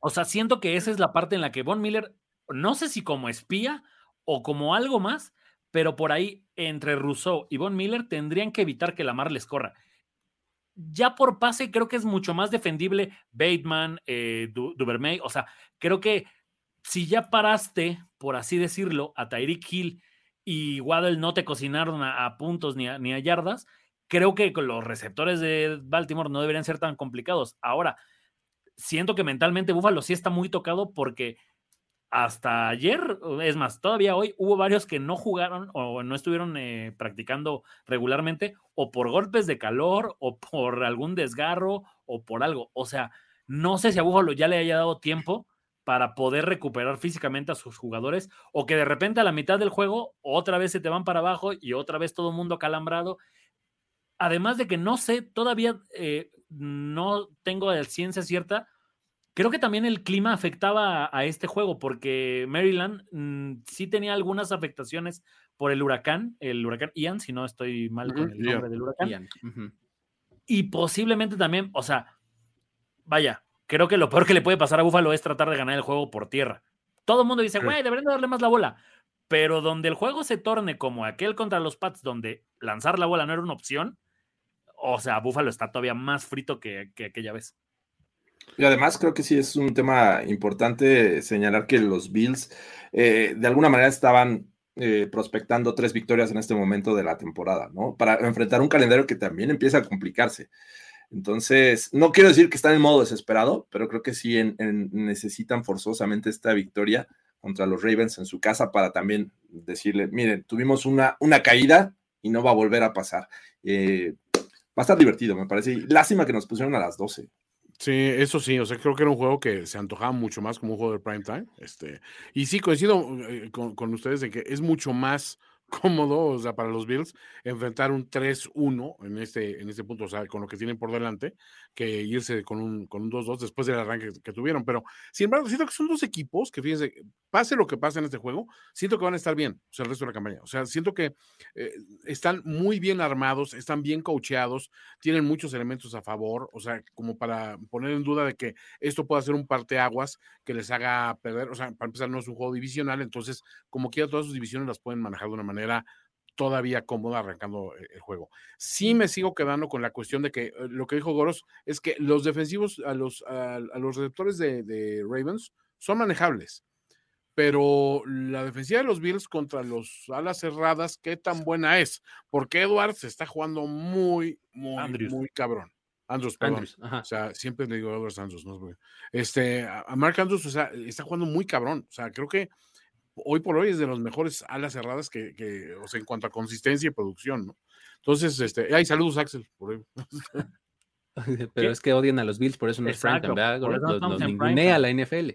O sea, siento que esa es la parte en la que Von Miller, no sé si como espía o como algo más, pero por ahí entre Rousseau y Von Miller tendrían que evitar que la mar les corra ya por pase creo que es mucho más defendible Bateman, eh. O sea, creo que si ya paraste, por así decirlo, a Tyreek Hill y Waddle no te cocinaron a, puntos ni a, ni yardas, creo que los receptores de Baltimore no deberían ser tan complicados. Ahora, siento que mentalmente Buffalo sí está muy tocado porque hasta ayer, es más, todavía hoy hubo varios que no jugaron o no estuvieron eh, practicando regularmente o por golpes de calor o por algún desgarro o por algo. O sea, no sé si a Búfalo ya le haya dado tiempo para poder recuperar físicamente a sus jugadores o que de repente a la mitad del juego otra vez se te van para abajo y otra vez todo el mundo calambrado. Además de que no sé, todavía eh, no tengo ciencia cierta Creo que también el clima afectaba a, este juego porque Maryland mm, sí tenía algunas afectaciones por el huracán, el huracán Ian, si no estoy mal con el nombre del huracán. Y posiblemente también, o sea, vaya, creo que lo peor que le puede pasar a Buffalo es tratar de ganar el juego por tierra. Todo el mundo dice, güey, deberían darle más la bola. Pero donde el juego se torne como aquel contra los Pats, donde lanzar la bola no era una opción, o sea, Buffalo está todavía más frito que aquella vez. Y además creo que sí es un tema importante señalar que los Bills eh, de alguna manera estaban eh, prospectando tres victorias en este momento de la temporada, ¿no? Para enfrentar un calendario que también empieza a complicarse. Entonces, no quiero decir que están en modo desesperado, pero creo que sí necesitan forzosamente esta victoria contra los Ravens en su casa para también decirle, miren, tuvimos una, una caída y no va a volver a pasar. Eh, va a estar divertido, me parece. Lástima que nos pusieron a las 12. Sí, eso sí, o sea, creo que era un juego que se antojaba mucho más como un juego de prime time. Este, y sí, coincido eh, con, ustedes de que es mucho más cómodo, o sea, para los Bills, enfrentar un 3-1 en este, en este punto, o sea, con lo que tienen por delante, que irse con un, con un 2-2 después del arranque que tuvieron. Pero, sin embargo, siento que son dos equipos que, fíjense, pase lo que pase en este juego, siento que van a estar bien, o sea, el resto de la campaña. O sea, siento que eh, están muy bien armados, están bien coacheados, tienen muchos elementos a favor, o sea, como para poner en duda de que esto pueda ser un parteaguas que les haga perder, o sea, para empezar, no es un juego divisional, entonces, como quiera, todas sus divisiones las pueden manejar de una manera todavía cómoda arrancando e, el juego. Sí me sigo quedando con la cuestión de que eh, lo que dijo Goros es que los defensivos a los, a, los receptores de, Ravens son manejables, pero la defensiva de los Bills contra los alas cerradas, ¿qué tan buena es? Porque Edwards se está jugando muy, muy, muy cabrón. Andrews, perdón. o sea, siempre le digo Edwards Andrews, no Este, a Mark Andrews, o sea, está jugando muy cabrón. O sea, creo que hoy por hoy es de los mejores alas cerradas que, o sea, en cuanto a consistencia y producción, ¿no? Entonces, este, ay, saludos, Axel, por Pero es que odian a los Bills, por eso no es Frank, ¿verdad? Nos, ningunea la NFL.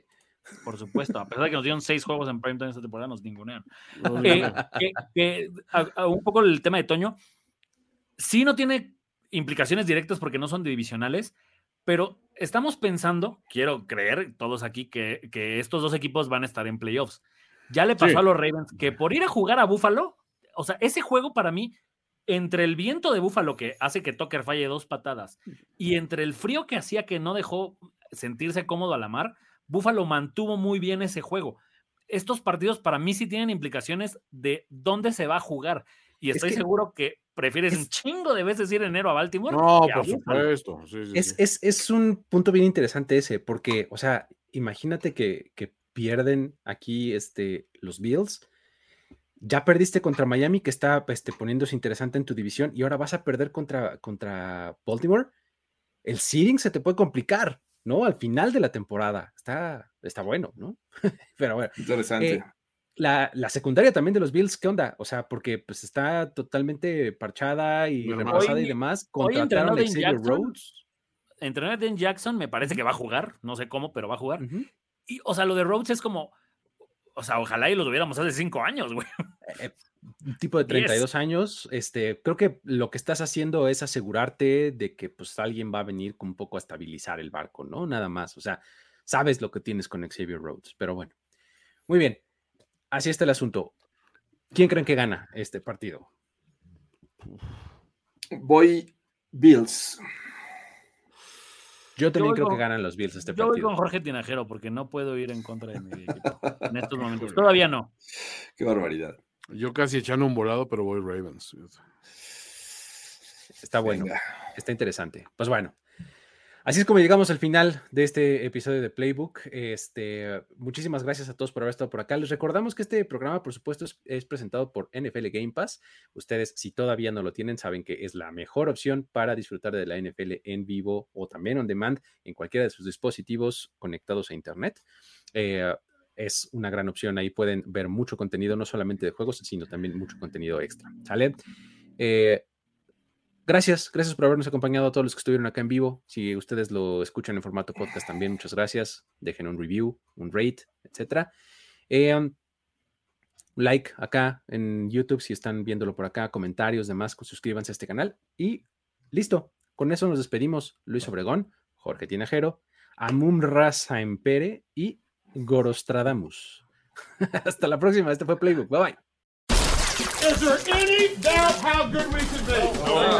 Por supuesto, a pesar de que nos dieron seis juegos en primetime esta temporada, nos ningunean. Eh, un poco el tema de Toño, sí no tiene implicaciones directas porque no son divisionales, pero estamos pensando, quiero creer todos aquí, que, que estos dos equipos van a estar en playoffs. Ya le pasó a los Ravens que por ir a jugar a Buffalo, o sea, ese juego para mí, entre el viento de Buffalo que hace que Tucker falle dos patadas y entre el frío que hacía que no dejó sentirse cómodo a la mar, Buffalo mantuvo muy bien ese juego. Estos partidos para mí sí tienen implicaciones de dónde se va a jugar. Y estoy seguro que prefieres un chingo de veces ir enero a Baltimore. No, por supuesto. es, es, es, un punto bien interesante ese, porque, o sea, imagínate que, que pierden aquí este, los Bills. Ya perdiste contra Miami, que está este, poniéndose interesante en tu división, y ahora vas a perder contra, contra Baltimore. El seeding se te puede complicar, ¿no? Al final de la temporada. Está, está bueno, ¿no? Pero bueno. Interesante. Eh, la, secundaria también de los Bills, ¿qué onda? O sea, porque pues está totalmente parchada y repasada y demás. Contrataron a Xavier Rhodes. Entrenador de Jackson me parece que va a jugar, no sé cómo, pero va a jugar. Y, o sea, lo de Rhodes es como, o sea, ojalá y lo tuviéramos hace cinco años, güey. Eh, un tipo de 32 años, este, creo que lo que estás haciendo es asegurarte de que pues alguien va a venir con un poco a estabilizar el barco, ¿no? Nada más, o sea, sabes lo que tienes con Xavier Rhodes, pero bueno. Muy bien, así está el asunto. ¿Quién creen que gana este partido? Voy Bills. Yo también creo que ganan los Bills este partido. Yo voy con Jorge Tinajero porque no puedo ir en contra de mi equipo en estos momentos. Todavía no. Qué barbaridad. Yo casi echando un volado, pero voy Ravens. Está bueno. Está interesante. Pues bueno, Así es como llegamos al final de este episodio de Playbook. Este, muchísimas gracias a todos por haber estado por acá. Les recordamos que este programa, por supuesto, es, presentado por NFL Game Pass. Ustedes, si todavía no lo tienen, saben que es la mejor opción para disfrutar de la NFL en vivo o también on demand en cualquiera de sus dispositivos conectados a Internet. Eh, es una gran opción. Ahí pueden ver mucho contenido, no solamente de juegos, sino también mucho contenido extra. ¿Sale? Eh, gracias, gracias por habernos acompañado a todos los que estuvieron acá en vivo. Si ustedes lo escuchan en formato podcast también, muchas gracias. Dejen un review, un rate, etcétera. Eh, um, like acá en YouTube si están viéndolo por acá, comentarios, demás, suscríbanse a este canal y listo. Con eso nos despedimos. Luis Obregón, Jorge Tinajero, Amum Empere y Gorostradamus. Hasta la próxima. Este fue Playbook. Bye bye.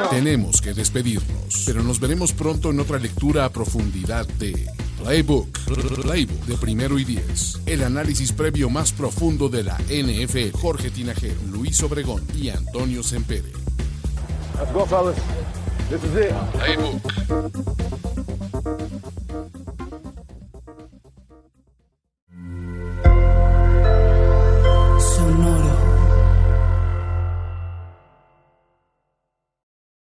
Tenemos que despedirnos, pero nos veremos pronto en otra lectura a profundidad de Playbook, Playbook de primero y diez. El análisis previo más profundo de la NFL. Jorge Tinajero, Luis Obregón y Antonio Sempere. Let's go, fellas. This is it. Playbook.